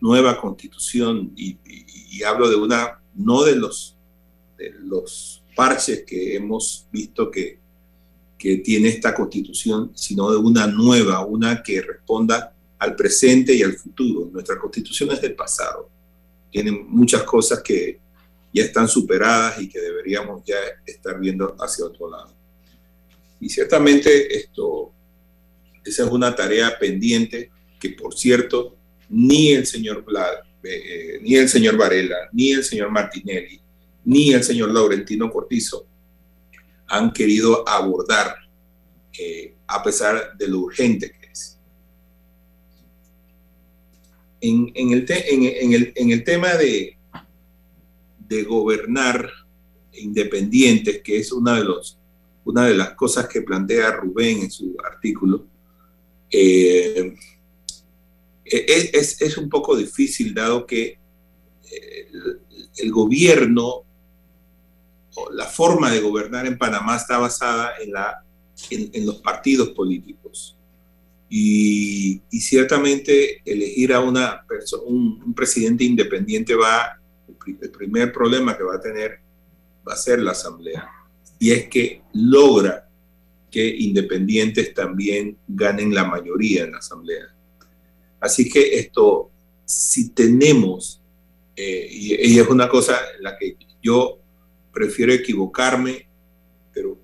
B: nueva constitución y, hablo de una, no de los, de los parches que hemos visto que, que tiene esta constitución, sino de una nueva, una que responda al presente y al futuro. Nuestra constitución es del pasado. Tiene muchas cosas que ya están superadas y que deberíamos ya estar viendo hacia otro lado. Y ciertamente esto, esa es una tarea pendiente que, por cierto, ni el señor Vlad, eh, ni el señor Varela, ni el señor Martinelli, ni el señor Laurentino Cortizo han querido abordar, eh, a pesar de lo urgente que es. En, el, en, el, tema de, de gobernar independientes, que es una de, los, una de las cosas que plantea Rubén en su artículo, eh, es, es, un poco difícil dado que eh, el, gobierno la forma de gobernar en Panamá está basada en, la, en, los partidos políticos. Y, y, ciertamente elegir a una un, un, presidente independiente va, el primer problema que va a tener va a ser la asamblea. Y es que logra que independientes también ganen la mayoría en la asamblea. Así que esto, si tenemos, eh, y, es una cosa en la que yo prefiero equivocarme, pero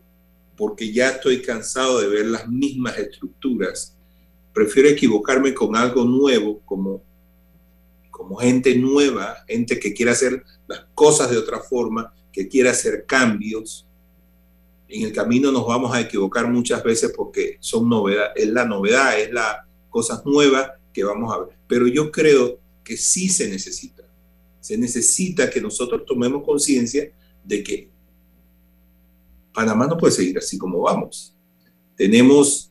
B: porque ya estoy cansado de ver las mismas estructuras, prefiero equivocarme con algo nuevo, como, como gente nueva, gente que quiere hacer las cosas de otra forma, que quiere hacer cambios. En el camino nos vamos a equivocar muchas veces porque son novedad, es la novedad, es la cosas nuevas que vamos a ver. Pero yo creo que sí se necesita. Se necesita que nosotros tomemos conciencia de que Panamá no puede seguir así como vamos. Tenemos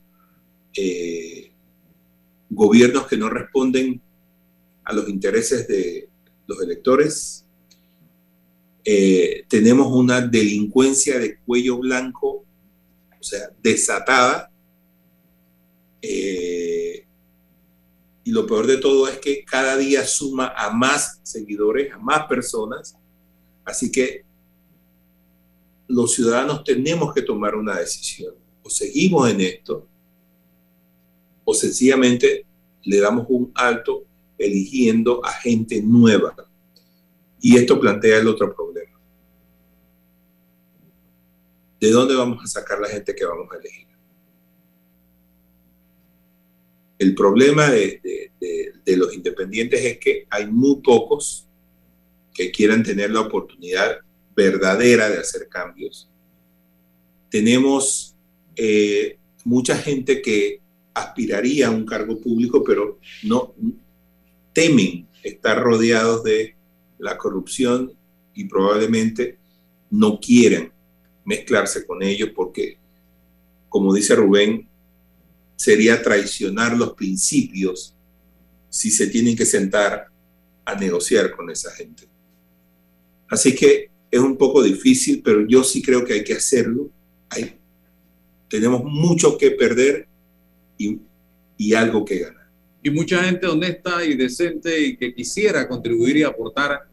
B: eh, gobiernos que no responden a los intereses de los electores. Eh, tenemos una delincuencia de cuello blanco, o sea, desatada. Eh, y lo peor de todo es que cada día suma a más seguidores, a más personas. Así que los ciudadanos tenemos que tomar una decisión. O seguimos en esto, o sencillamente le damos un alto eligiendo a gente nueva. Y esto plantea el otro problema. ¿De dónde vamos a sacar la gente que vamos a elegir? El problema de, los independientes es que hay muy pocos que quieran tener la oportunidad verdadera de hacer cambios. Tenemos eh, mucha gente que aspiraría a un cargo público, pero no temen estar rodeados de la corrupción y probablemente no quieren mezclarse con ellos porque, como dice Rubén, sería traicionar los principios si se tienen que sentar a negociar con esa gente. Así que es un poco difícil, pero yo sí creo que hay que hacerlo. Hay, tenemos mucho que perder y, y algo que ganar.
A: Y mucha gente honesta y decente y que quisiera contribuir y aportar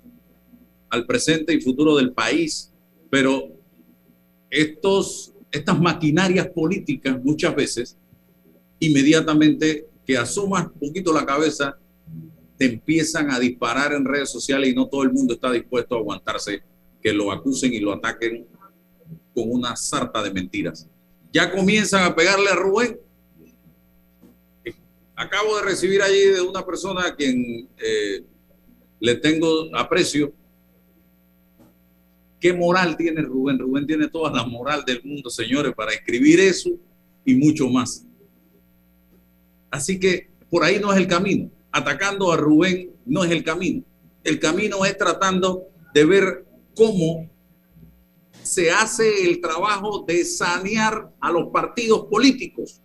A: al presente y futuro del país, pero estos, estas maquinarias políticas muchas veces inmediatamente que asomas un poquito la cabeza, te empiezan a disparar en redes sociales y no todo el mundo está dispuesto a aguantarse que lo acusen y lo ataquen con una sarta de mentiras. Ya comienzan a pegarle a Rubén. Acabo de recibir allí de una persona a quien eh, le tengo aprecio. ¿Qué moral tiene Rubén? Rubén tiene toda la moral del mundo, señores, para escribir eso y mucho más. Así que por ahí no es el camino. Atacando a Rubén no es el camino. El camino es tratando de ver cómo se hace el trabajo de sanear a los partidos políticos.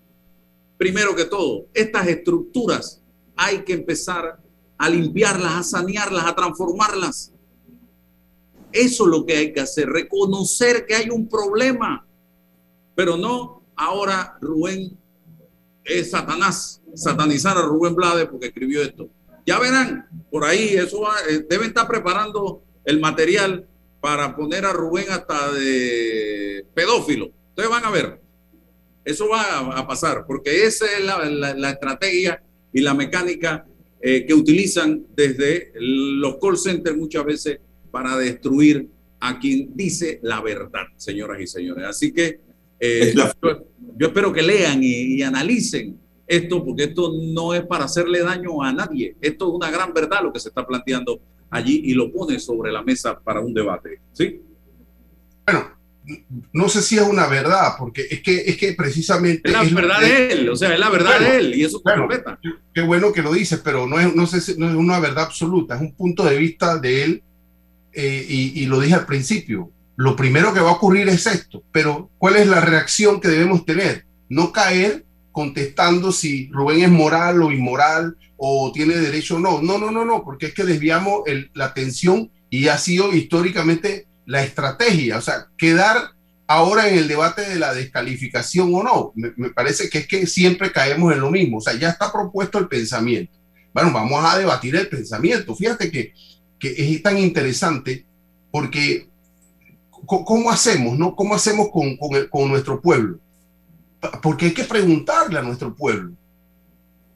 A: Primero que todo, estas estructuras hay que empezar a limpiarlas, a sanearlas, a transformarlas. Eso es lo que hay que hacer, reconocer que hay un problema, pero no ahora Rubén es Satanás, satanizar a Rubén Blades porque escribió esto. Ya verán, por ahí, eso eh, deben estar preparando el material para poner a Rubén hasta de pedófilo. Ustedes van a ver, eso va a, pasar, porque esa es la, estrategia y la mecánica eh, que utilizan desde los call centers muchas veces para destruir a quien dice la verdad, señoras y señores. Así que eh, yo, espero que lean y, analicen esto, porque esto no es para hacerle daño a nadie. Esto es una gran verdad lo que se está planteando allí y lo pone sobre la mesa para un debate. ¿sí?
C: Bueno, no sé si es una verdad, porque es que, es que precisamente...
A: Es la verdad de él, o sea, es la verdad de él y eso bueno,
C: Qué bueno que lo dices, pero no es, no, sé, no es una verdad absoluta, es un punto de vista de él eh, y, y lo dije al principio. Lo primero que va a ocurrir es esto, pero ¿cuál es la reacción que debemos tener? No caer contestando si Rubén es moral o inmoral o tiene derecho o no. No, no, no, no, porque es que desviamos la atención y ha sido históricamente la estrategia, o sea, quedar ahora en el debate de la descalificación o no. Me, parece que es que siempre caemos en lo mismo, o sea, ya está propuesto el pensamiento. Bueno, vamos a debatir el pensamiento. Fíjate que, que es tan interesante porque ¿cómo hacemos, no? ¿Cómo hacemos con, con nuestro pueblo? Porque hay que preguntarle a nuestro pueblo,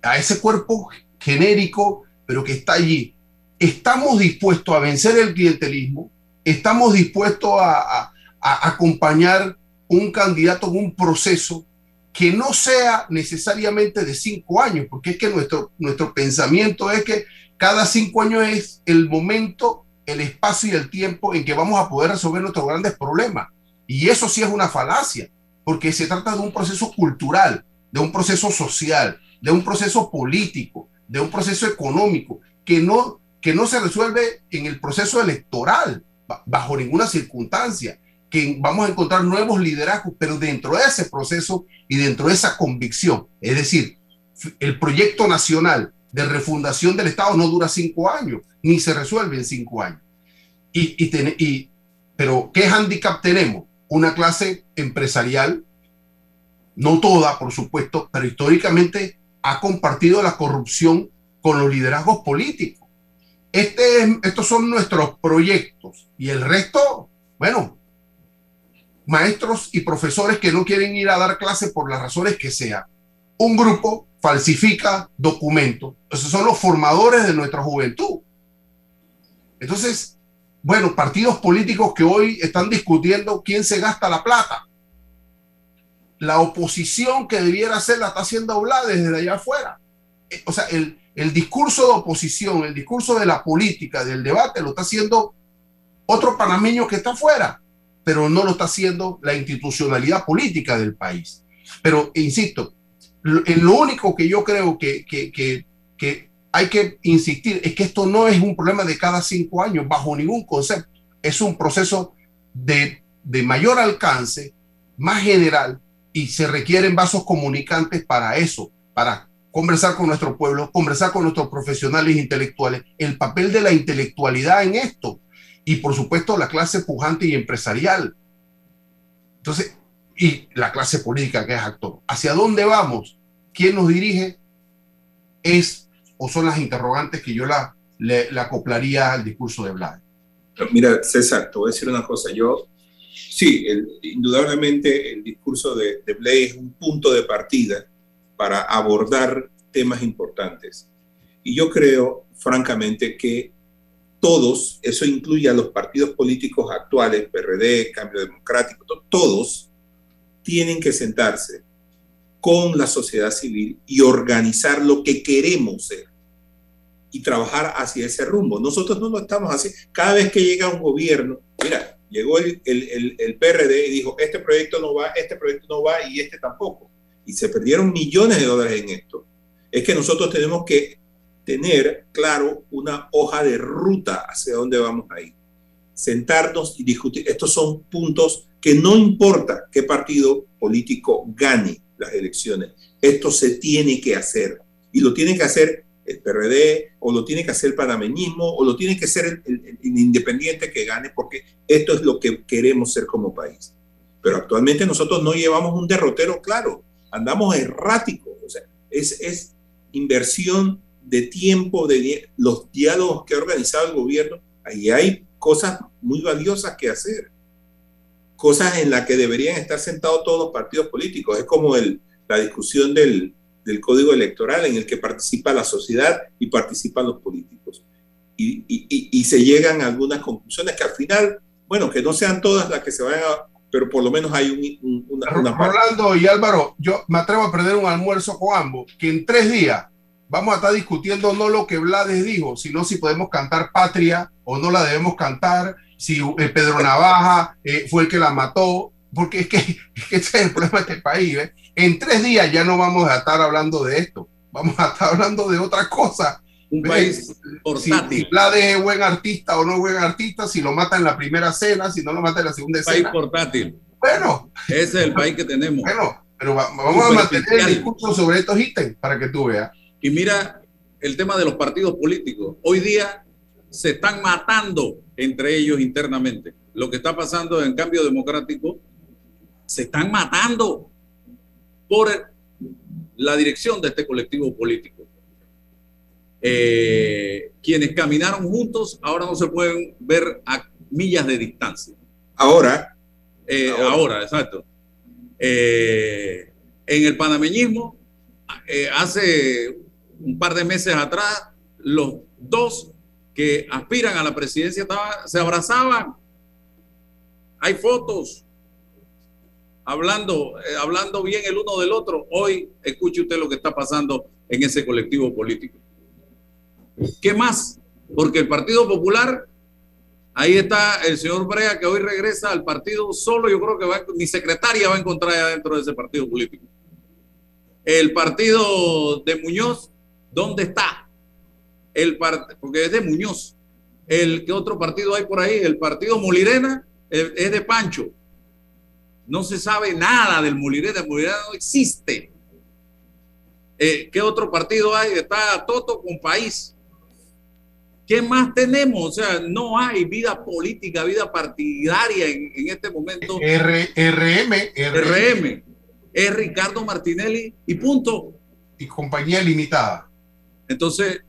C: a ese cuerpo genérico, pero que está allí. ¿Estamos dispuestos a vencer el clientelismo? estamos dispuestos a, acompañar un candidato en un proceso que no sea necesariamente de cinco años, porque es que nuestro, nuestro pensamiento es que cada cinco años es el momento, el espacio y el tiempo en que vamos a poder resolver nuestros grandes problemas. Y eso sí es una falacia, porque se trata de un proceso cultural, de un proceso social, de un proceso político, de un proceso económico, que no, que no se resuelve en el proceso electoral, bajo ninguna circunstancia, que vamos a encontrar nuevos liderazgos, pero dentro de ese proceso y dentro de esa convicción. Es decir, el proyecto nacional de refundación del Estado no dura cinco años, ni se resuelve en cinco años. Y, y, pero, ¿qué handicap tenemos? Una clase empresarial, no toda, por supuesto, pero históricamente ha compartido la corrupción con los liderazgos políticos. Este, estos son nuestros proyectos y el resto, bueno, maestros y profesores que no quieren ir a dar clase por las razones que sea. Un grupo falsifica documentos. Esos son los formadores de nuestra juventud. Entonces, bueno, partidos políticos que hoy están discutiendo quién se gasta la plata. La oposición que debiera hacer la está haciendo hablar desde allá afuera. Eh, o sea, el, el discurso de oposición, el discurso de la política, del debate, lo está haciendo otro panameño que está afuera, pero no lo está haciendo la institucionalidad política del país. Pero, insisto, en lo único que yo creo que, que, que, hay que insistir es que esto no es un problema de cada cinco años, bajo ningún concepto. Es un proceso de, de mayor alcance, más general, y se requieren vasos comunicantes para eso, para conversar con nuestro pueblo, conversar con nuestros profesionales intelectuales, el papel de la intelectualidad en esto y por supuesto la clase pujante y empresarial. Entonces, y la clase política que es actor. ¿Hacia dónde vamos? ¿Quién nos dirige? Es o son las interrogantes que yo la, le, acoplaría al discurso de Vlad.
B: Mira, César, te voy a decir una cosa. Yo, sí, indudablemente el discurso de, de es un punto de partida para abordar temas importantes. Y yo creo, francamente, que todos, eso incluye a los partidos políticos actuales, PRD, Cambio Democrático, todos tienen que sentarse con la sociedad civil y organizar lo que queremos ser y trabajar hacia ese rumbo. Nosotros no lo estamos haciendo. Cada vez que llega un gobierno, mira, llegó el, el, el PRD y dijo, este proyecto no va, este proyecto no va y este tampoco y se perdieron millones de dólares en esto, es que nosotros tenemos que tener claro una hoja de ruta hacia dónde vamos a ir. Sentarnos y discutir. Estos son puntos que no importa qué partido político gane las elecciones. Esto se tiene que hacer. Y lo tiene que hacer el PRD, o lo tiene que hacer el panameñismo, o lo tiene que hacer el, el independiente que gane, porque esto es lo que queremos ser como país. Pero actualmente nosotros no llevamos un derrotero claro andamos erráticos. O sea, es, es inversión de tiempo, de los diálogos que ha organizado el gobierno. Ahí hay cosas muy valiosas que hacer. Cosas en las que deberían estar sentados todos los partidos políticos. Es como el, la discusión del, del código electoral en el que participa la sociedad y participan los políticos. Y, y, y, se llegan a algunas conclusiones que al final, bueno, que no sean todas las que se vayan a, pero por lo menos hay un, una,
C: Rolando y Álvaro, yo me atrevo a perder un almuerzo con ambos, que en tres días vamos a estar discutiendo no lo que Blades dijo, sino si podemos cantar patria o no la debemos cantar, si eh, Pedro Navaja eh, fue el que la mató, porque es que, ese es el problema de este país. ¿eh? En tres días ya no vamos a estar hablando de esto, vamos a estar hablando de otra cosa.
A: Un país portátil.
C: Si, Blades es buen artista o no buen artista, si lo mata en la primera escena, si no lo mata en la segunda escena.
A: País portátil.
C: Bueno.
A: Ese es el país que tenemos.
C: Bueno, pero vamos a mantener el discurso sobre estos ítems para que tú veas.
A: Y mira el tema de los partidos políticos. Hoy día se están matando entre ellos internamente. Lo que está pasando en cambio democrático, se están matando por la dirección de este colectivo político. Eh, quienes caminaron juntos ahora no se pueden ver a millas de distancia.
B: Ahora.
A: Eh, ahora. exacto. Eh, en el panameñismo, hace un par de meses atrás, los dos que aspiran a la presidencia se abrazaban. Hay fotos hablando, eh, hablando bien el uno del otro. Hoy escuche usted lo que está pasando en ese colectivo político. ¿Qué más? Porque el Partido Popular, ahí está el señor Brea que hoy regresa al partido solo, yo creo que va, mi secretaria va a encontrar allá dentro de ese partido político. El partido de Muñoz ¿Dónde está? El porque es de Muñoz. El que otro partido hay por ahí, el partido Molirena es de Pancho. No se sabe nada del Molirena, el Molirena no existe. Eh, ¿Qué otro partido hay? Está Toto con País. ¿Qué más tenemos? O sea, no hay vida política, vida partidaria en, este momento.
C: RM,
A: RM. Es Ricardo Martinelli y punto.
C: Y compañía limitada.
A: Entonces,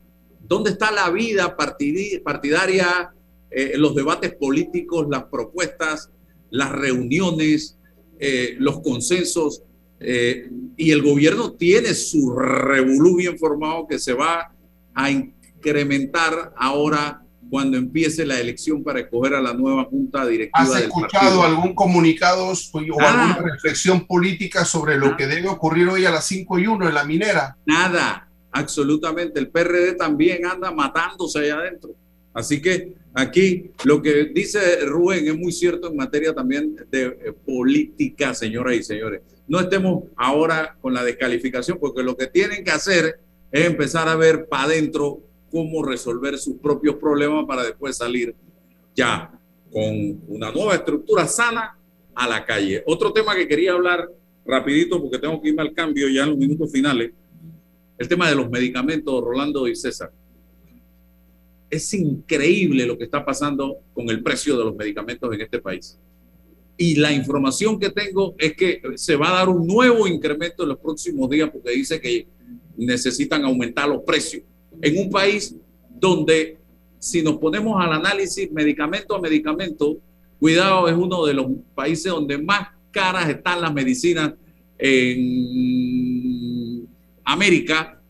A: ¿dónde está la vida partidaria, eh, los debates políticos, las propuestas, las reuniones, eh, los consensos? Eh, y el gobierno tiene su revolú bien formado que se va a incrementar ahora cuando empiece la elección para escoger a la nueva junta directiva.
C: ¿Has escuchado algún comunicado o alguna reflexión política sobre lo que debe ocurrir hoy a las 5 y 1 en la minera?
A: Nada, absolutamente. El PRD también anda matándose allá adentro. Así que aquí lo que dice Rubén es muy cierto en materia también de eh, política, señoras y señores. No estemos ahora con la descalificación, porque lo que tienen que hacer es empezar a ver para adentro cómo resolver sus propios problemas para después salir ya con una nueva estructura sana a la calle. Otro tema que quería hablar rapidito, porque tengo que irme al cambio ya en los minutos finales, el tema de los medicamentos, Rolando y César. Es increíble lo que está pasando con el precio de los medicamentos en este país. Y la información que tengo es que se va a dar un nuevo incremento en los próximos días porque dice que necesitan aumentar los precios. En un país donde si nos ponemos al análisis medicamento a medicamento, cuidado, es uno de los países donde más caras están las medicinas en América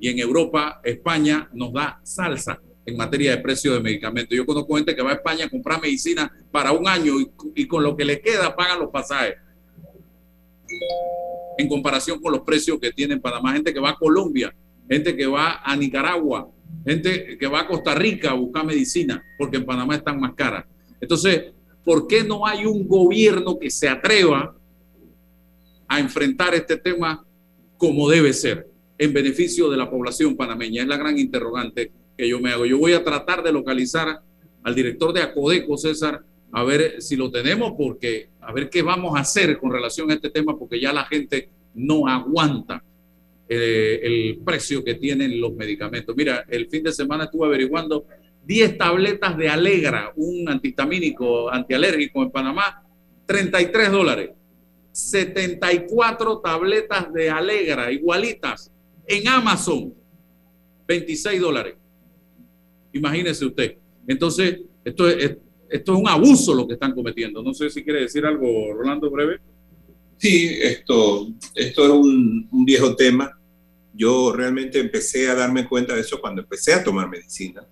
A: y en Europa, España nos da salsa en materia de precio de medicamentos. Yo conozco gente que va a España a comprar medicina para un año y, con lo que le queda pagan los pasajes. En comparación con los precios que tiene en Panamá, gente que va a Colombia, gente que va a Nicaragua, gente que va a Costa Rica a buscar medicina, porque en Panamá están más caras. Entonces, ¿por qué no hay un gobierno que se atreva a enfrentar este tema como debe ser, en beneficio de la población panameña? Es la gran interrogante que yo me hago. Yo voy a tratar de localizar al director de Acodeco, César, a ver si lo tenemos, porque a ver qué vamos a hacer con relación a este tema, porque ya la gente no aguanta eh, el precio que tienen los medicamentos. Mira, el fin de semana estuve averiguando 10 tabletas de Alegra, un antihistamínico antialérgico en Panamá, 33 dólares. 74 tabletas de Alegra igualitas en Amazon, 26 dólares. Imagínese usted. Entonces, esto es, esto es un abuso lo que están cometiendo. No sé si quiere decir algo, Rolando, breve.
B: Sí, esto, esto es un, un viejo tema. Yo realmente empecé a darme cuenta de eso cuando empecé a tomar medicinas.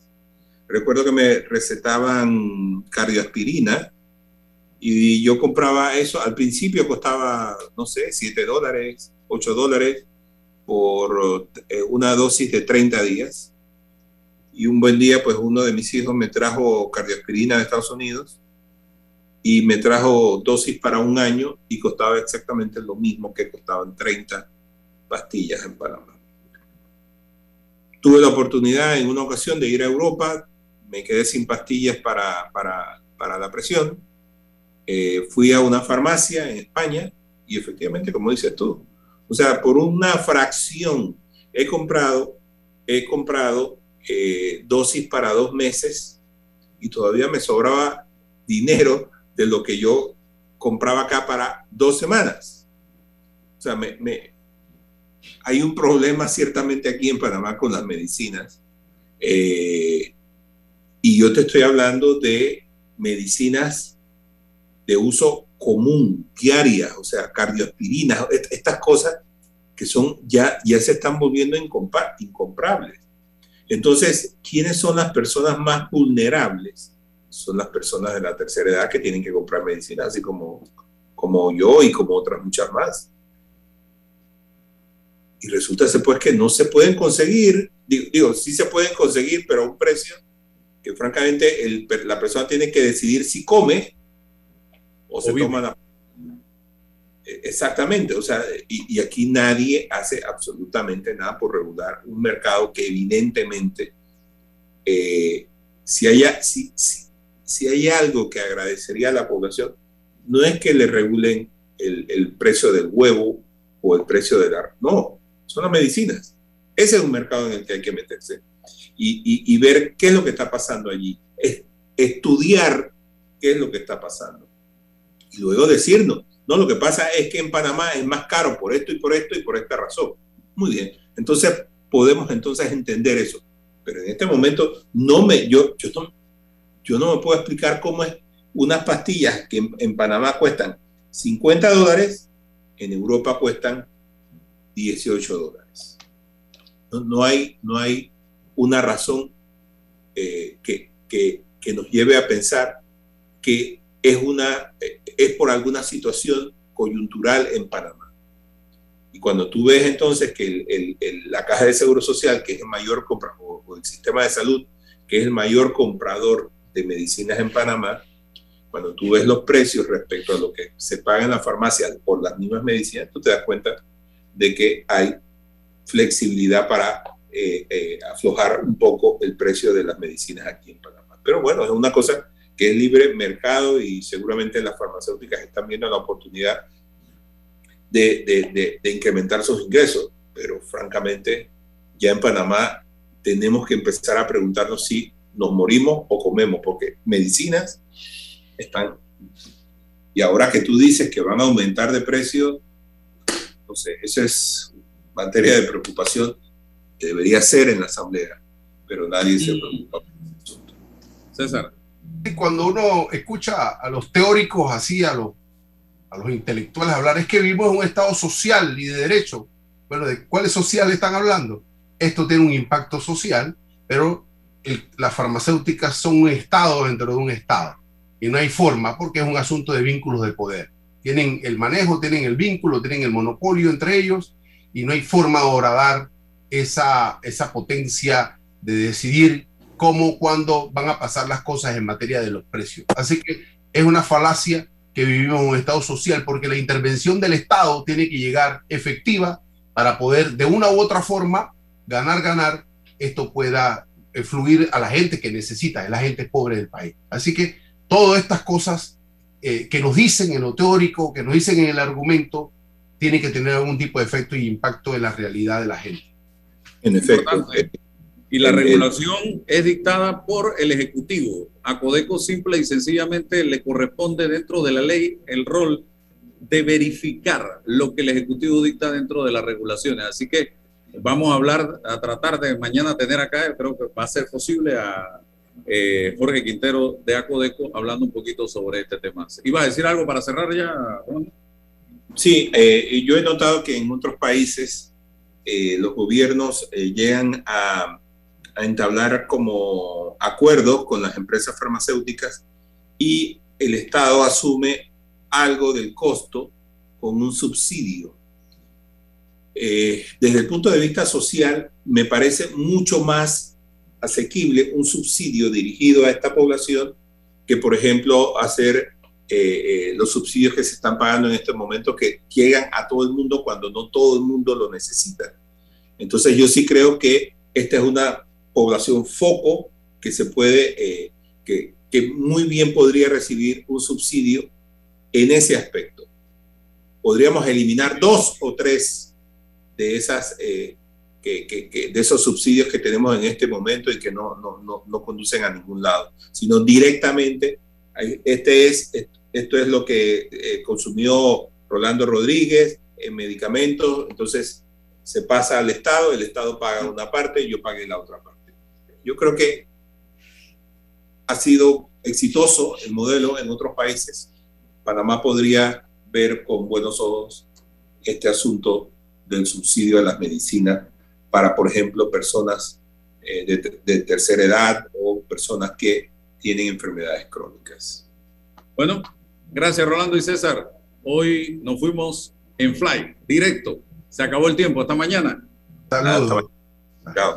B: Recuerdo que me recetaban cardioaspirina y yo compraba eso, al principio costaba, no sé, 7 dólares, 8 dólares, por eh, una dosis de 30 días. Y un buen día, pues uno de mis hijos me trajo cardioaspirina de Estados Unidos y me trajo dosis para un año y costaba exactamente lo mismo que costaban 30 pastillas en Panamá. Tuve la oportunidad en una ocasión de ir a Europa, me quedé sin pastillas para, para, para la presión, eh, fui a una farmacia en España y efectivamente, como dices tú, o sea, por una fracción he comprado, he comprado eh, dosis para dos meses y todavía me sobraba dinero de lo que yo compraba acá para dos semanas. O sea, me, hay un problema ciertamente aquí en Panamá con las medicinas. Eh, y yo te estoy hablando de medicinas de uso común, diarias, o sea, cardioaspirinas, estas cosas que son ya, ya se están volviendo incomprables. Entonces, ¿quiénes son las personas más vulnerables? Son las personas de la tercera edad que tienen que comprar medicina, así como, como yo y como otras muchas más. Y resulta pues que no se pueden conseguir, digo, sí se pueden conseguir, pero a un precio que francamente la persona tiene que decidir si come o, se toma la... E, exactamente, o sea, y, aquí nadie hace absolutamente nada por regular un mercado que evidentemente, eh, si, haya, si, si, hay algo que agradecería a la población, no es que le regulen el, el precio del huevo o el precio del arroz, no, son las medicinas. Ese es un mercado en el que hay que meterse y, y, ver qué es lo que está pasando allí. Es, estudiar qué es lo que está pasando. Y luego decirnos, no, lo que pasa es que en Panamá es más caro por esto y por esto y por esta razón. Muy bien. Entonces podemos entonces entender eso. Pero en este momento no me, yo, yo, no, yo no me puedo explicar cómo es unas pastillas que en, Panamá cuestan 50 dólares, en Europa cuestan 18 dólares. No, hay, no hay una razón eh, que, que, que, nos lleve a pensar que es, una, eh, es por alguna situación coyuntural en Panamá. Y cuando tú ves entonces que la Caja de Seguro Social, que es el mayor comprador, o el sistema de salud, que es el mayor comprador de medicinas en Panamá, cuando tú ves los precios respecto a lo que se paga en la farmacia por las mismas medicinas, tú te das cuenta de que hay flexibilidad para eh, eh, aflojar un poco el precio de las medicinas aquí en Panamá. Pero bueno, es una cosa que es libre mercado y seguramente las farmacéuticas están viendo la oportunidad de, de, incrementar sus ingresos. Pero francamente, ya en Panamá tenemos que empezar a preguntarnos si nos morimos o comemos, porque medicinas están... Y ahora que tú dices que van a aumentar de precio, no sé, esa es materia de preocupación debería ser en la Asamblea, pero nadie se preocupa
C: César. Cuando uno escucha a los teóricos así, a los, a los intelectuales hablar, es que vivimos en un estado social y de derecho. Bueno, ¿de cuáles sociales están hablando? Esto tiene un impacto social, pero las farmacéuticas son un estado dentro de un estado. Y no hay forma porque es un asunto de vínculos de poder tienen el manejo, tienen el vínculo, tienen el monopolio entre ellos y no hay forma de horadar esa, esa potencia de decidir cómo, cuándo van a pasar las cosas en materia de los precios. Así que es una falacia que vivimos en un Estado social porque la intervención del Estado tiene que llegar efectiva para poder de una u otra forma ganar, ganar, esto pueda fluir a la gente que necesita, a la gente pobre del país. Así que todas estas cosas eh, que nos dicen en lo teórico, que nos dicen en el argumento, tiene que tener algún tipo de efecto y impacto en la realidad de la gente.
B: En efecto.
A: Y la regulación es dictada por el Ejecutivo. A Codeco simple y sencillamente le corresponde dentro de la ley el rol de verificar lo que el Ejecutivo dicta dentro de las regulaciones. Así que vamos a hablar, a tratar de mañana tener acá, creo que va a ser posible a eh, Jorge Quintero de Acodeco hablando un poquito sobre este tema. ¿Iba a decir algo para cerrar ya,
B: Sí, eh, yo he notado que en otros países eh, los gobiernos llegan a, a, entablar como acuerdos con las empresas farmacéuticas y el Estado asume algo del costo con un subsidio. eh, desde el punto de vista social, me parece mucho más asequible un subsidio dirigido a esta población que, por ejemplo, hacer eh, los subsidios que se están pagando en este momento que llegan a todo el mundo cuando no todo el mundo lo necesita. Entonces yo sí creo que esta es una población foco que se puede, que, que muy bien podría recibir un subsidio en ese aspecto. Podríamos eliminar dos o tres de, esas, eh, que, de esos subsidios que tenemos en este momento y que no, no, no, conducen a ningún lado, sino directamente, este es, esto es lo que eh, consumió Rolando Rodríguez en medicamentos, entonces se pasa al Estado, el Estado paga una parte, yo pagué la otra parte. Yo creo que ha sido exitoso el modelo en otros países. Panamá podría ver con buenos ojos este asunto del subsidio a las medicinas para, por ejemplo, personas eh, de, tercera edad o personas que tienen enfermedades crónicas.
A: Bueno, gracias Rolando y César. Hoy nos fuimos en fly, directo. Se acabó el tiempo. Hasta mañana.
D: Hasta Chao.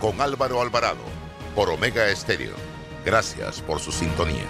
D: con Álvaro Alvarado por Omega Estéreo. Gracias por su sintonía.